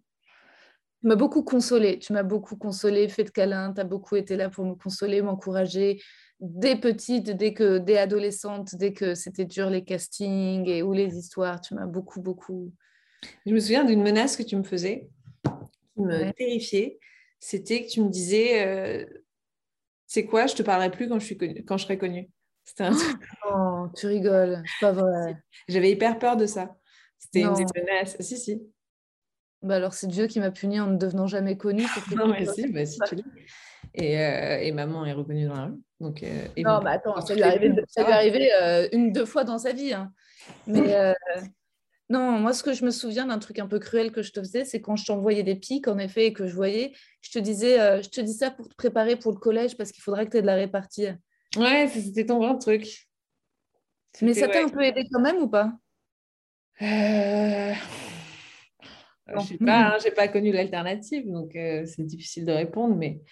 Tu m'as beaucoup consolée. Tu m'as beaucoup consolée, fait de câlins. Tu as beaucoup été là pour me consoler, m'encourager. Dès petite, dès que, dès adolescente, dès que c'était dur les castings et ou les histoires, tu m'as beaucoup, beaucoup. Je me souviens d'une menace que tu me faisais, qui me Ouais. terrifiait. C'était que tu me disais, euh, c'est quoi, je te parlerai plus quand je, suis connue- quand je serai connue. C'était un truc- Oh, tu rigoles, c'est pas vrai. J'avais hyper peur de ça. C'était une menaces. Si, si. Bah alors c'est Dieu qui m'a puni en ne devenant jamais connue. Non, mais si, bah, si tu l'es. Et, euh, et maman est reconnue dans la rue. Donc, euh, Non, mais attends, ça lui est arrivé, ça lui arrivé euh, une, deux fois dans sa vie. hein. Mais euh, non, moi, ce que je me souviens d'un truc un peu cruel que je te faisais, c'est quand je t'envoyais des pics, en effet, et que je voyais, je te disais, je te dis ça pour te préparer pour le collège parce qu'il faudra que tu aies de la répartie. Ouais, c'était ton vrai truc. Mais ça t'a ouais. un peu aidé quand même ou pas? Euh. Je sais pas, hein, j'ai pas connu l'alternative, donc euh, c'est difficile de répondre, mais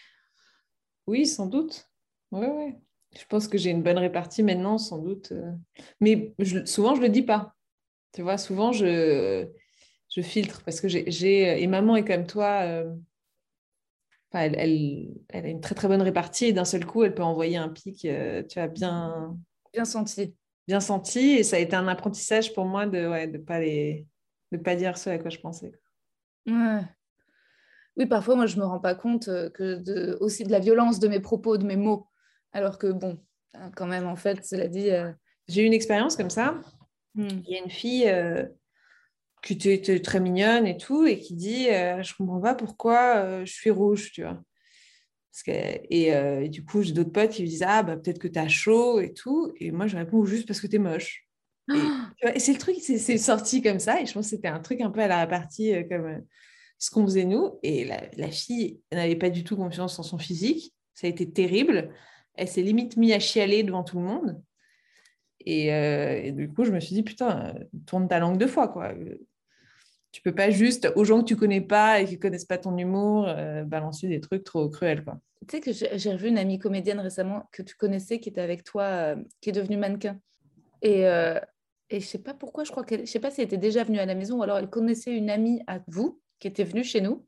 oui, sans doute. Ouais, ouais. Je pense que j'ai une bonne répartie maintenant, sans doute. euh. Mais je- souvent, je le dis pas. Tu vois, souvent, je, je filtre parce que j'ai, et maman est comme toi. euh, enfin, elle, elle, elle a une très très bonne répartie et d'un seul coup, elle peut envoyer un pic, euh, tu as bien Bien senti. bien senti et ça a été un apprentissage pour moi de ouais, de pas les de pas dire ce à quoi je pensais. Ouais. Oui, parfois, moi, je me rends pas compte euh, que de, aussi de la violence de mes propos, de mes mots. Alors que, bon, hein, quand même, en fait, cela dit. euh, J'ai eu une expérience comme ça. hmm. Il y a une fille euh, qui était, très mignonne et tout, et qui dit euh, Je comprends pas pourquoi je suis rouge, tu vois. Parce que, et, et du coup, j'ai d'autres potes qui me disent Ah, bah, peut-être que tu as chaud et tout. Et moi, je réponds juste parce que tu es moche. Et, c'est le truc, c'est sorti comme ça. Et je pense que c'était un truc un peu à la répartie, euh, comme euh, ce qu'on faisait nous. Et la, la fille n'avait pas du tout confiance en son physique. Ça a été terrible. Elle s'est limite mise à chialer devant tout le monde. Et, euh, du coup, je me suis dit, putain, tourne ta langue deux fois, quoi. Tu peux pas juste, aux gens que tu connais pas et qui connaissent pas ton humour, balancer des trucs trop cruels, quoi. Tu sais que j'ai revu une amie comédienne récemment que tu connaissais, qui était avec toi, qui est devenue mannequin. Et, et je sais pas pourquoi, je crois qu'elle, je sais pas si elle était déjà venue à la maison ou alors elle connaissait une amie à vous qui était venue chez nous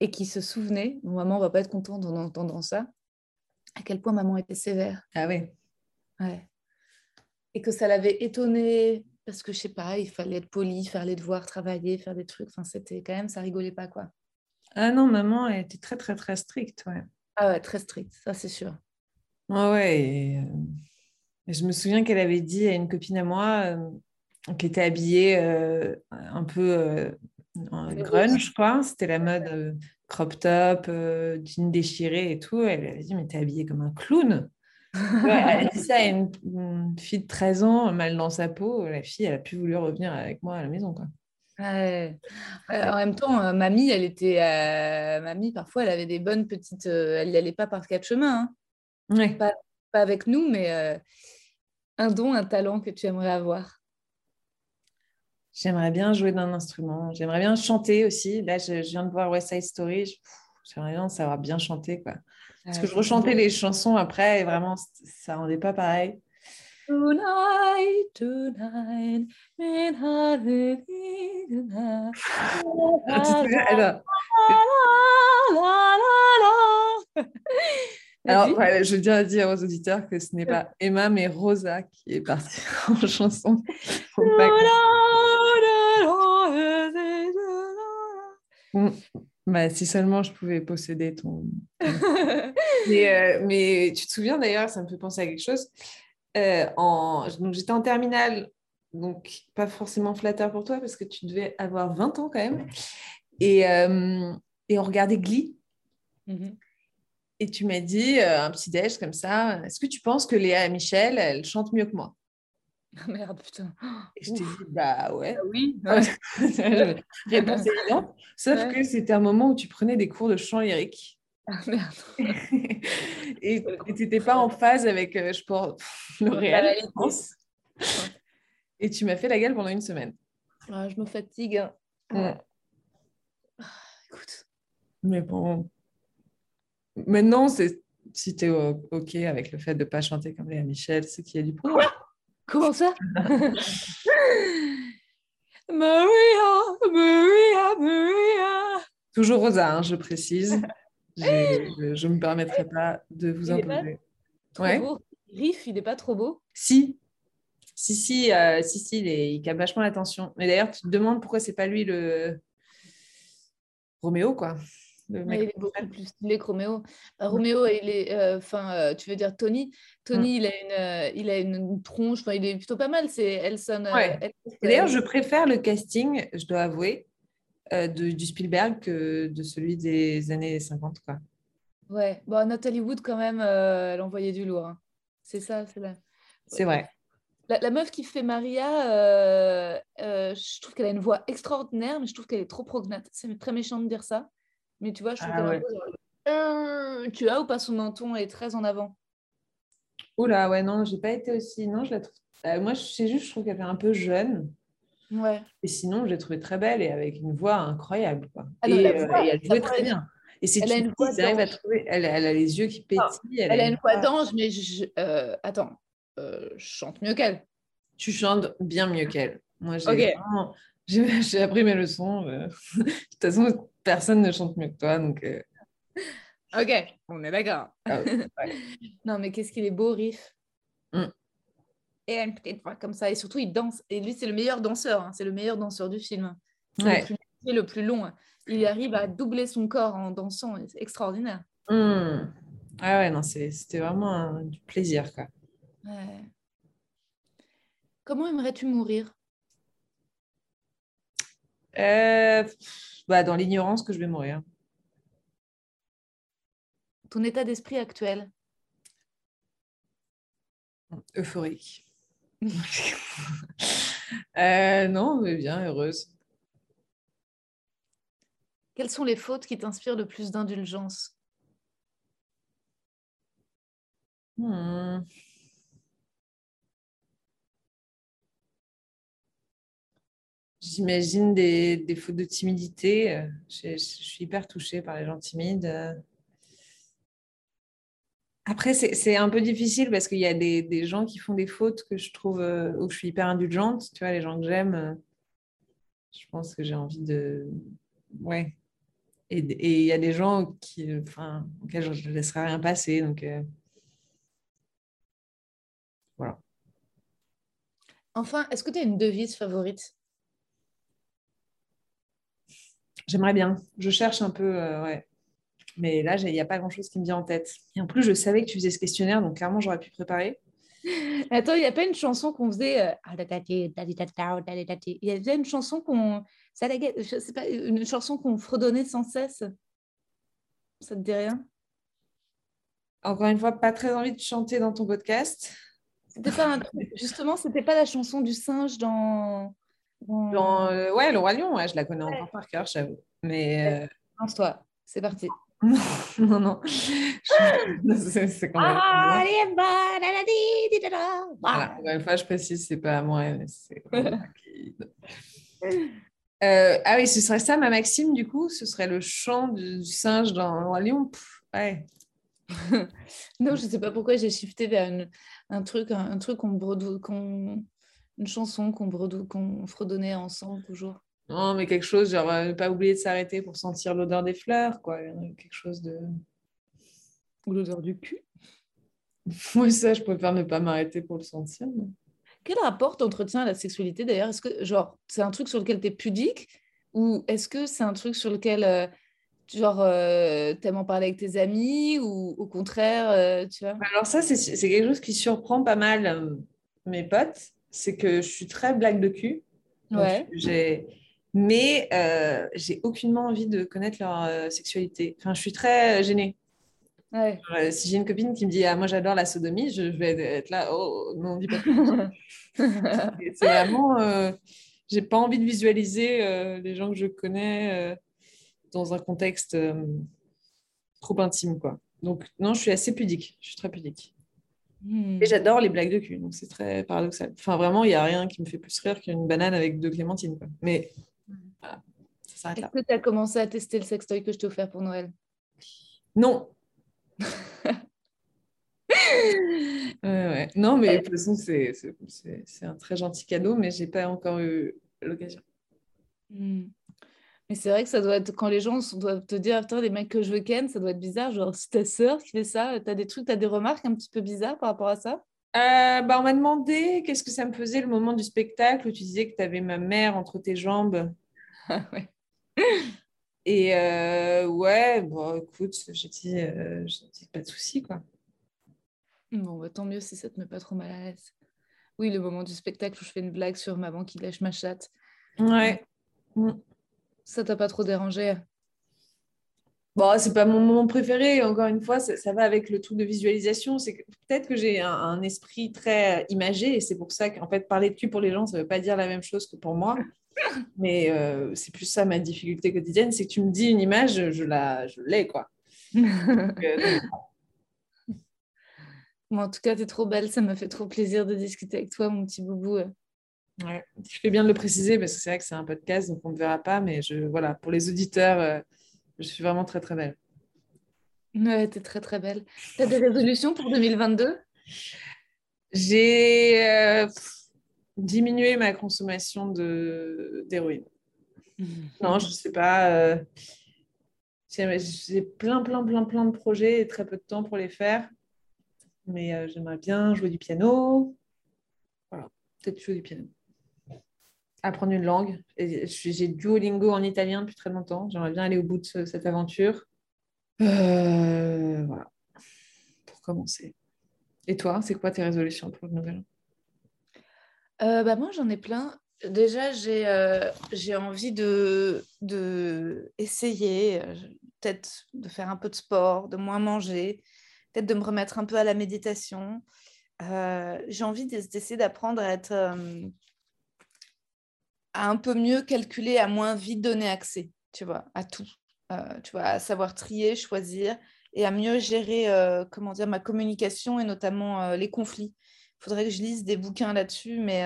et qui se souvenait, maman va pas être contente en entendant ça, à quel point maman était sévère. Ah ouais. Ouais. Et que ça l'avait étonnée parce que je sais pas, il fallait être poli, faire les devoirs, travailler, faire des trucs. Enfin, c'était quand même, ça rigolait pas quoi. Ah non, maman, elle était très, très, très stricte, ouais. Ah ouais, très strict, ça c'est sûr. Ouais, ouais. euh, et je me souviens qu'elle avait dit à une copine à moi, euh, qui était habillée euh, un peu euh, en grunge, quoi. C'était la mode crop top, jean déchiré et tout. Elle avait dit, mais t'es habillée comme un clown. Ouais, elle a dit ça à une, une fille de 13 ans, mal dans sa peau. La fille, elle a plus voulu revenir avec moi à la maison, quoi. Ouais. Ouais, En même temps, euh, mamie, elle était. euh, mamie, parfois, elle avait des bonnes petites. euh, elle n'y allait pas par quatre chemins. hein. Ouais. Pas avec nous, mais un don, un talent que tu aimerais avoir. J'aimerais bien jouer d'un instrument. J'aimerais bien chanter aussi. Là, je, je viens de voir West Side Story. J'aimerais bien savoir bien chanter, quoi. Parce que je rechantais les chansons après et vraiment, ça rendait pas pareil. Tonight, tonight, Alors, alors, voilà, je tiens à dire aux auditeurs que ce n'est pas Emma, mais Rosa qui est partie en chanson. Bah, si seulement je pouvais posséder ton. Mais, euh, mais tu te souviens d'ailleurs, ça me fait penser à quelque chose. Euh, en... donc, j'étais en terminale, donc pas forcément flatteur pour toi parce que tu devais avoir 20 ans quand même. Et, euh, et on regardait Glee. Mhm. Et tu m'as dit, euh, un petit déj comme ça, est-ce que tu penses que Léa et Michel, elles chantent mieux que moi? Ah, Merde, putain. Et je t'ai dit, bah ouais. Oui. Réponse évidente. Sauf Ouais. que c'était un moment où tu prenais des cours de chant lyrique. Ah, merde. et tu n'étais pas en phase avec euh, je pense, le réel, je réalité. pense. Et tu m'as fait la gueule pendant une semaine. Ah, je me fatigue. hein. Ouais. Ah, Écoute. Mais bon. Maintenant, c'est si tu es OK avec le fait de ne pas chanter comme Léa Michel, c'est qu'il y a du progrès. Comment ça? Maria, Maria, Maria. Toujours Rosa, hein, je précise. Je ne me permettrai pas de vous Il est pas imposer. Ouais. beau. Riff, il n'est pas trop beau. Si. Si, si, euh, si, si, il, est- il capte vachement l'attention. Mais d'ailleurs, tu te demandes pourquoi c'est pas lui le Roméo, quoi. Ouais, il est beaucoup plus stylé que Roméo. Bah, Roméo, il est, euh, enfin, euh, tu veux dire Tony? Tony, il a une, euh, il a une, tronche. Enfin, il est plutôt pas mal. C'est Elson. euh, D'ailleurs, je préfère le casting, je dois avouer, euh, de, du Spielberg que de celui des années 50, quoi. Ouais. Bon, Nathalie Wood, quand même, euh, elle envoyait du lourd. hein. C'est ça, c'est là. C'est vrai. La, la meuf qui fait Maria, euh, euh, je trouve qu'elle a une voix extraordinaire, mais je trouve qu'elle est trop prognate. C'est très méchant de dire ça. Mais tu vois, je trouve Ah ouais. genre, tu as ou pas son menton est très en avant. Oula, ouais, non, j'ai pas été aussi. Non, je la trouve. euh, moi, je sais juste, je trouve qu'elle est un peu jeune. Ouais. Et sinon, je l'ai trouvée très belle et avec une voix incroyable, quoi. Ah non, et, la euh, voix, et elle jouait très bien. Et si Elle tu a une voix dis, à trouver. Elle, elle a les yeux qui pétillent. Elle a une voix d'ange, mais je, euh, attends, je chante mieux qu'elle. Tu chantes bien mieux qu'elle. Moi, j'ai Ok. vraiment- j'ai j'ai appris mes leçons. De toute façon, personne ne chante mieux que toi. Donc, euh, Ok, on est d'accord. ah ouais. Non, mais qu'est-ce qu'il est beau, Riff. Mm. Et elle voix comme ça. Et surtout, il danse. Et lui, c'est le meilleur danseur. hein. C'est le meilleur danseur du film. C'est Ouais. le, plus, c'est le plus long. Il arrive à doubler son corps en dansant. C'est extraordinaire. Hmm. Ah ouais, non, c'était vraiment un- du plaisir, quoi. Ouais. Comment aimerais-tu mourir? Euh, bah, dans l'ignorance que je vais mourir. Ton état d'esprit actuel Euphorique. Euh, non, mais bien, heureuse. Quelles sont les fautes qui t'inspirent le plus d'indulgence? Hmm. J'imagine des, fautes de timidité. Je, suis hyper touchée par les gens timides. Après, c'est un peu difficile parce qu'il y a des, gens qui font des fautes que je trouve euh, où je suis hyper indulgente. Tu vois, les gens que j'aime, euh, je pense que j'ai envie de. Ouais. Et il y a des gens qui, enfin, auxquels je ne laisserai rien passer. Donc, euh, voilà. Enfin, est-ce que tu as une devise favorite? J'aimerais bien. Je cherche un peu, euh, ouais. Mais là, il n'y a pas grand-chose qui me vient en tête. Et en plus, je savais que tu faisais ce questionnaire, donc clairement, j'aurais pu préparer. Attends, il n'y a pas une chanson qu'on faisait. euh, Il y avait une chanson qu'on. Je sais pas, une chanson qu'on fredonnait sans cesse. Ça te dit rien Encore une fois, pas très envie de chanter dans ton podcast. C'était pas un Justement, c'était pas la chanson du singe dans. Dans, euh, ouais, le Roi Lion, ouais, je la connais encore par cœur, j'avoue. Mais euh, Lance-toi, c'est parti. non, non. C'est c'est quand même. Ah. Voilà, encore une fois, je précise, c'est pas moi, mais c'est Euh, ah oui, ce serait ça ma maxime, du coup, ce serait le chant du, singe dans le Roi Lion? Pff, ouais. Non, je sais pas pourquoi j'ai shifté vers une- un truc, un, un truc qu'on une chanson qu'on fredonnait ensemble toujours. Non, mais quelque chose, genre, euh, ne pas oublier de s'arrêter pour sentir l'odeur des fleurs, quoi. Quelque chose de. Ou l'odeur du cul. Moi, ça, je préfère ne pas m'arrêter pour le sentir. mais- Quel rapport t'entretiens à la sexualité d'ailleurs? Est-ce que genre c'est un truc sur lequel tu es pudique? Ou est-ce que c'est un truc sur lequel euh, genre euh, t'aimes en parler avec tes amis? Ou au contraire euh, tu vois? Alors ça, c'est c'est quelque chose qui surprend pas mal euh, mes potes. C'est que je suis très blague de cul. Donc, Ouais. j'ai- Mais euh, j'ai aucunement envie de connaître leur euh, sexualité. Enfin, je suis très gênée. Ouais. Euh, si j'ai une copine qui me dit ah moi j'adore la sodomie, je vais être là oh non dis pas. C'est vraiment euh, j'ai pas envie de visualiser les gens que je connais dans un contexte trop intime quoi. Donc non, je suis assez pudique. Je suis très pudique. Hmm. Et j'adore les blagues de cul, donc c'est très paradoxal. Enfin, vraiment, il n'y a rien qui me fait plus rire qu'une banane avec deux clémentines. Quoi. Mais voilà, ça s'arrête Est-ce là. que tu as commencé à tester le sextoy que je t'ai offert pour Noël? Non. Ouais, ouais. Non, mais de toute façon, c'est c'est- c'est- c'est un très gentil cadeau, mais j'ai pas encore eu l'occasion. Hmm. Mais c'est vrai que ça doit être quand les gens sont- doivent te dire putain les mecs que je veux ken, ça doit être bizarre. Genre c'est ta sœur qui fait ça, t'as des trucs, t'as des remarques un petit peu bizarres par rapport à ça? Euh, bah, on m'a demandé qu'est-ce que ça me faisait le moment du spectacle où tu disais que tu avais ma mère entre tes jambes. Ah ouais. Et euh, ouais, bon, écoute, j'ai dit, euh, dit pas de souci, quoi. Bon, bah, tant mieux si ça te met pas trop mal à l'aise. Oui, le moment du spectacle où je fais une blague sur maman qui lèche ma chatte. Ouais. Mm. Ça t'a pas trop dérangé? Bon, c'est pas mon moment préféré. Encore une fois, ça, ça va avec le truc de visualisation. C'est que peut-être que j'ai un, un esprit très euh, imagé et c'est pour ça qu'en fait, parler de cul pour les gens, ça veut pas dire la même chose que pour moi. Mais euh, c'est plus ça ma difficulté quotidienne, c'est que tu me dis une image, je la, je l'ai quoi. Donc, euh, Bon, en tout cas, t'es trop belle, ça me fait trop plaisir de discuter avec toi, mon petit boubou. Ouais. Je fais bien de le préciser parce que c'est vrai que c'est un podcast, donc on ne verra pas. Mais je, voilà, pour les auditeurs, euh, je suis vraiment très très belle. Ouais, t'es très très belle. T'as des résolutions pour 2022 J'ai euh, diminué ma consommation d'héroïne. Non, je sais pas. euh, j'ai plein, plein, plein, plein de projets et très peu de temps pour les faire. Mais j'aimerais bien jouer du piano. Voilà, peut-être jouer du piano. Apprendre une langue. J'ai Duolingo en italien depuis très longtemps. J'aimerais bien aller au bout de ce- cette aventure. Euh, voilà, pour commencer. Et toi, c'est quoi tes résolutions pour le nouvel an? Euh, bah, moi, j'en ai plein. Déjà, j'ai euh, envie de, de essayer, peut-être de faire un peu de sport, de moins manger, peut-être de me remettre un peu à la méditation. J'ai envie d'ess- d'essayer d'apprendre à être un peu mieux calculer, à moins vite donner accès, tu vois, à tout. Euh, tu vois, à savoir trier, choisir et à mieux gérer, euh, comment dire, ma communication et notamment euh, les conflits. Il faudrait que je lise des bouquins là-dessus, mais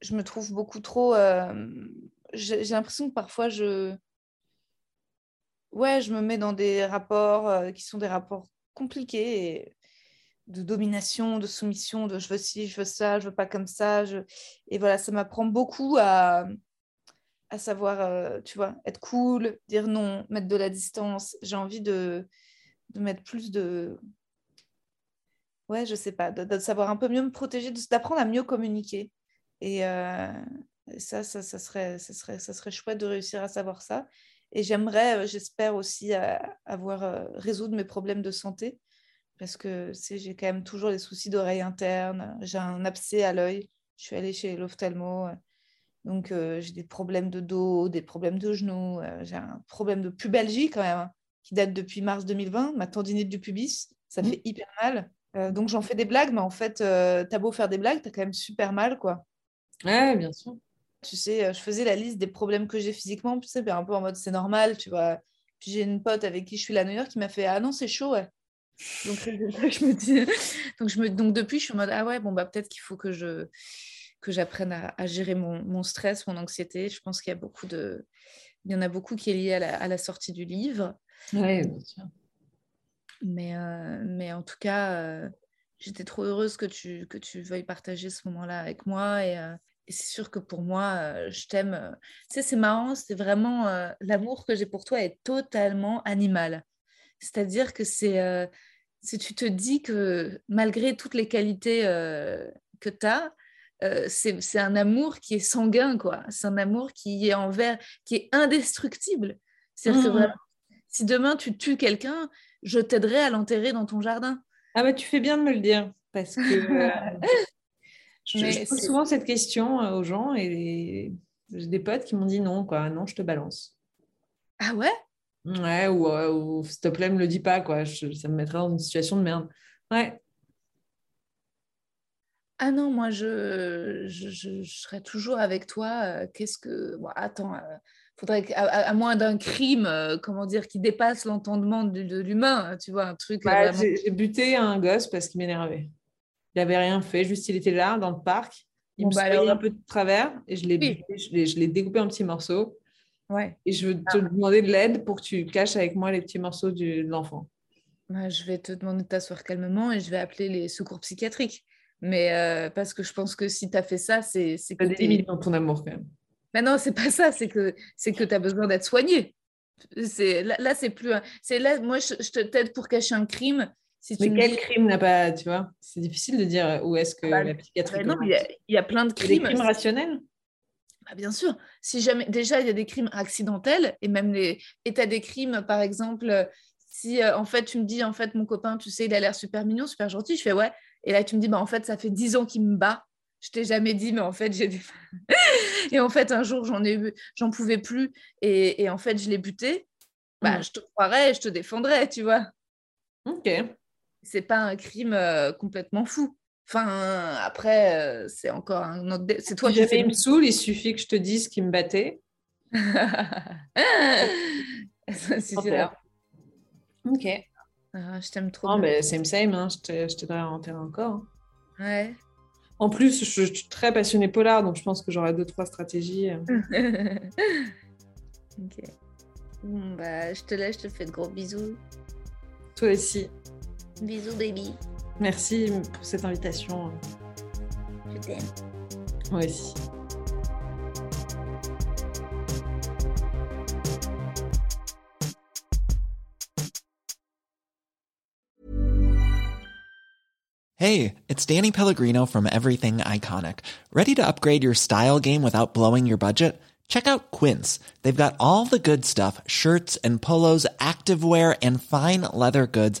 je me trouve beaucoup trop. j'ai l'impression que parfois je. Ouais, je me mets dans des rapports qui sont des rapports compliqués et de domination, de soumission, de je veux ci, je veux ça, je veux pas comme ça. Et voilà, ça m'apprend beaucoup à, à savoir, euh, tu vois, être cool, dire non, mettre de la distance. J'ai envie de, de mettre plus de. Ouais, je sais pas, de, savoir un peu mieux me protéger, d'apprendre à mieux communiquer. Et, euh, ça, ça, serait, ça, serait, ça serait chouette de réussir à savoir ça. Et j'aimerais, euh, j'espère aussi avoir résoudre mes problèmes de santé. Parce que j'ai quand même toujours des soucis d'oreille interne. J'ai un abcès à l'œil. Je suis allée chez l'ophtalmo. Donc, euh, j'ai des problèmes de dos, des problèmes de genoux. Euh, j'ai un problème de pubalgie quand même, hein, qui date depuis mars 2020. Ma tendinite du pubis, ça mmh. fait hyper mal. Euh, donc, j'en fais des blagues, mais en fait, t'as beau faire des blagues, t'as quand même super mal, quoi. Ouais, bien sûr. Tu sais, je faisais la liste des problèmes que j'ai physiquement, tu sais, un peu en mode c'est normal, tu vois. Puis j'ai une pote avec qui je suis là à New York qui m'a fait Ah non, c'est chaud, ouais. Donc, je me dis... donc, je me... donc depuis, je suis en mode Ah ouais, bon, bah peut-être qu'il faut que je que j'apprenne à, gérer mon, stress, mon anxiété. Je pense qu'il y a beaucoup de, il y en a beaucoup qui est lié à la, sortie du livre. Oui, bien sûr. Mais, euh, mais en tout cas, euh, j'étais trop heureuse que tu, que tu veuilles partager ce moment-là avec moi. Et, euh, et c'est sûr que pour moi, je t'aime. Tu sais, c'est marrant, c'est vraiment l'amour que j'ai pour toi est totalement animal. C'est-à-dire que c'est, si tu te dis que malgré toutes les qualités que tu as, euh, c'est un amour qui est sanguin, quoi. C'est un amour qui est envers, qui est indestructible. C'est-à-dire que mmh. si demain tu tues quelqu'un, je t'aiderai à l'enterrer dans ton jardin. Ah bah tu fais bien de me le dire parce que euh, je, pose souvent cette question euh, aux gens et j'ai des potes qui m'ont dit non, quoi. Non, je te balance. Ah ouais? Ouais, ou, s'il te plaît, me le dis pas, quoi. ça me mettrait dans une situation de merde. Ouais. Ah non, moi, je, je, serais toujours avec toi. Euh, qu'est-ce que. Bon, attends, euh, faudrait à, moins d'un crime, euh, comment dire, qui dépasse l'entendement de, l'humain, tu vois, un truc. Bah, j'ai buté un gosse parce qu'il m'énervait. Il n'avait rien fait, juste il était là, dans le parc. Il me bah, un peu de travers et je l'ai je l'ai découpé en petits morceaux. Ouais. Et je veux te ah. demander de l'aide pour que tu caches avec moi les petits morceaux de l'enfant. Bah, je vais te demander de t'asseoir calmement et je vais appeler les secours psychiatriques. Mais euh, parce que je pense que si tu as fait ça, c'est que. Tu des limites dans ton amour quand même. Mais non, c'est pas ça, c'est que tu as besoin d'être soigné. Là, là c'est plus. c'est là, moi, je, te t'aide pour cacher un crime. Si mais quel crime n'a pas. Tu vois, c'est difficile de dire où est-ce que bah, la psychiatrie. Bah non, il y, a, plein de crimes. Des crimes rationnels? Bah, bien sûr. Si jamais, déjà, il y a des crimes accidentels et même les. As des crimes, par exemple, si euh, en fait tu me dis, en fait, mon copain, tu sais, il a l'air super mignon, super gentil, je fais ouais, et là, tu me dis, bah, en fait, ça fait dix ans qu'il me bat. Je t'ai jamais dit, mais en fait, j'ai des... et en fait, un jour, j'en ai eu, j'en pouvais plus. Et, et, en fait, je l'ai buté. Bah, mm. je te croirais, je te défendrais, tu vois. Ok. C'est pas un crime euh, complètement fou. Enfin, après, euh, c'est encore un autre. C'est toi si qui. Jamais me saoule, il suffit que je te dise qu'il me battait. ça suffira. Ok. Ah, je t'aime trop. Non, mais same same, hein. je t'aiderai à enterrer encore. Ouais. En plus, je, suis très passionnée polar, donc je pense que j'aurai deux, trois stratégies. ok. Bon, bah, je te laisse, je te fais de gros bisous. Toi aussi. Bisous, baby. Merci pour cette invitation. Je t'aime. Moi aussi. Hey, it's Danny Pellegrino from Everything Iconic. Ready to upgrade your style game without blowing your budget? Check out Quince. They've got all the good stuff shirts and polos, activewear, and fine leather goods,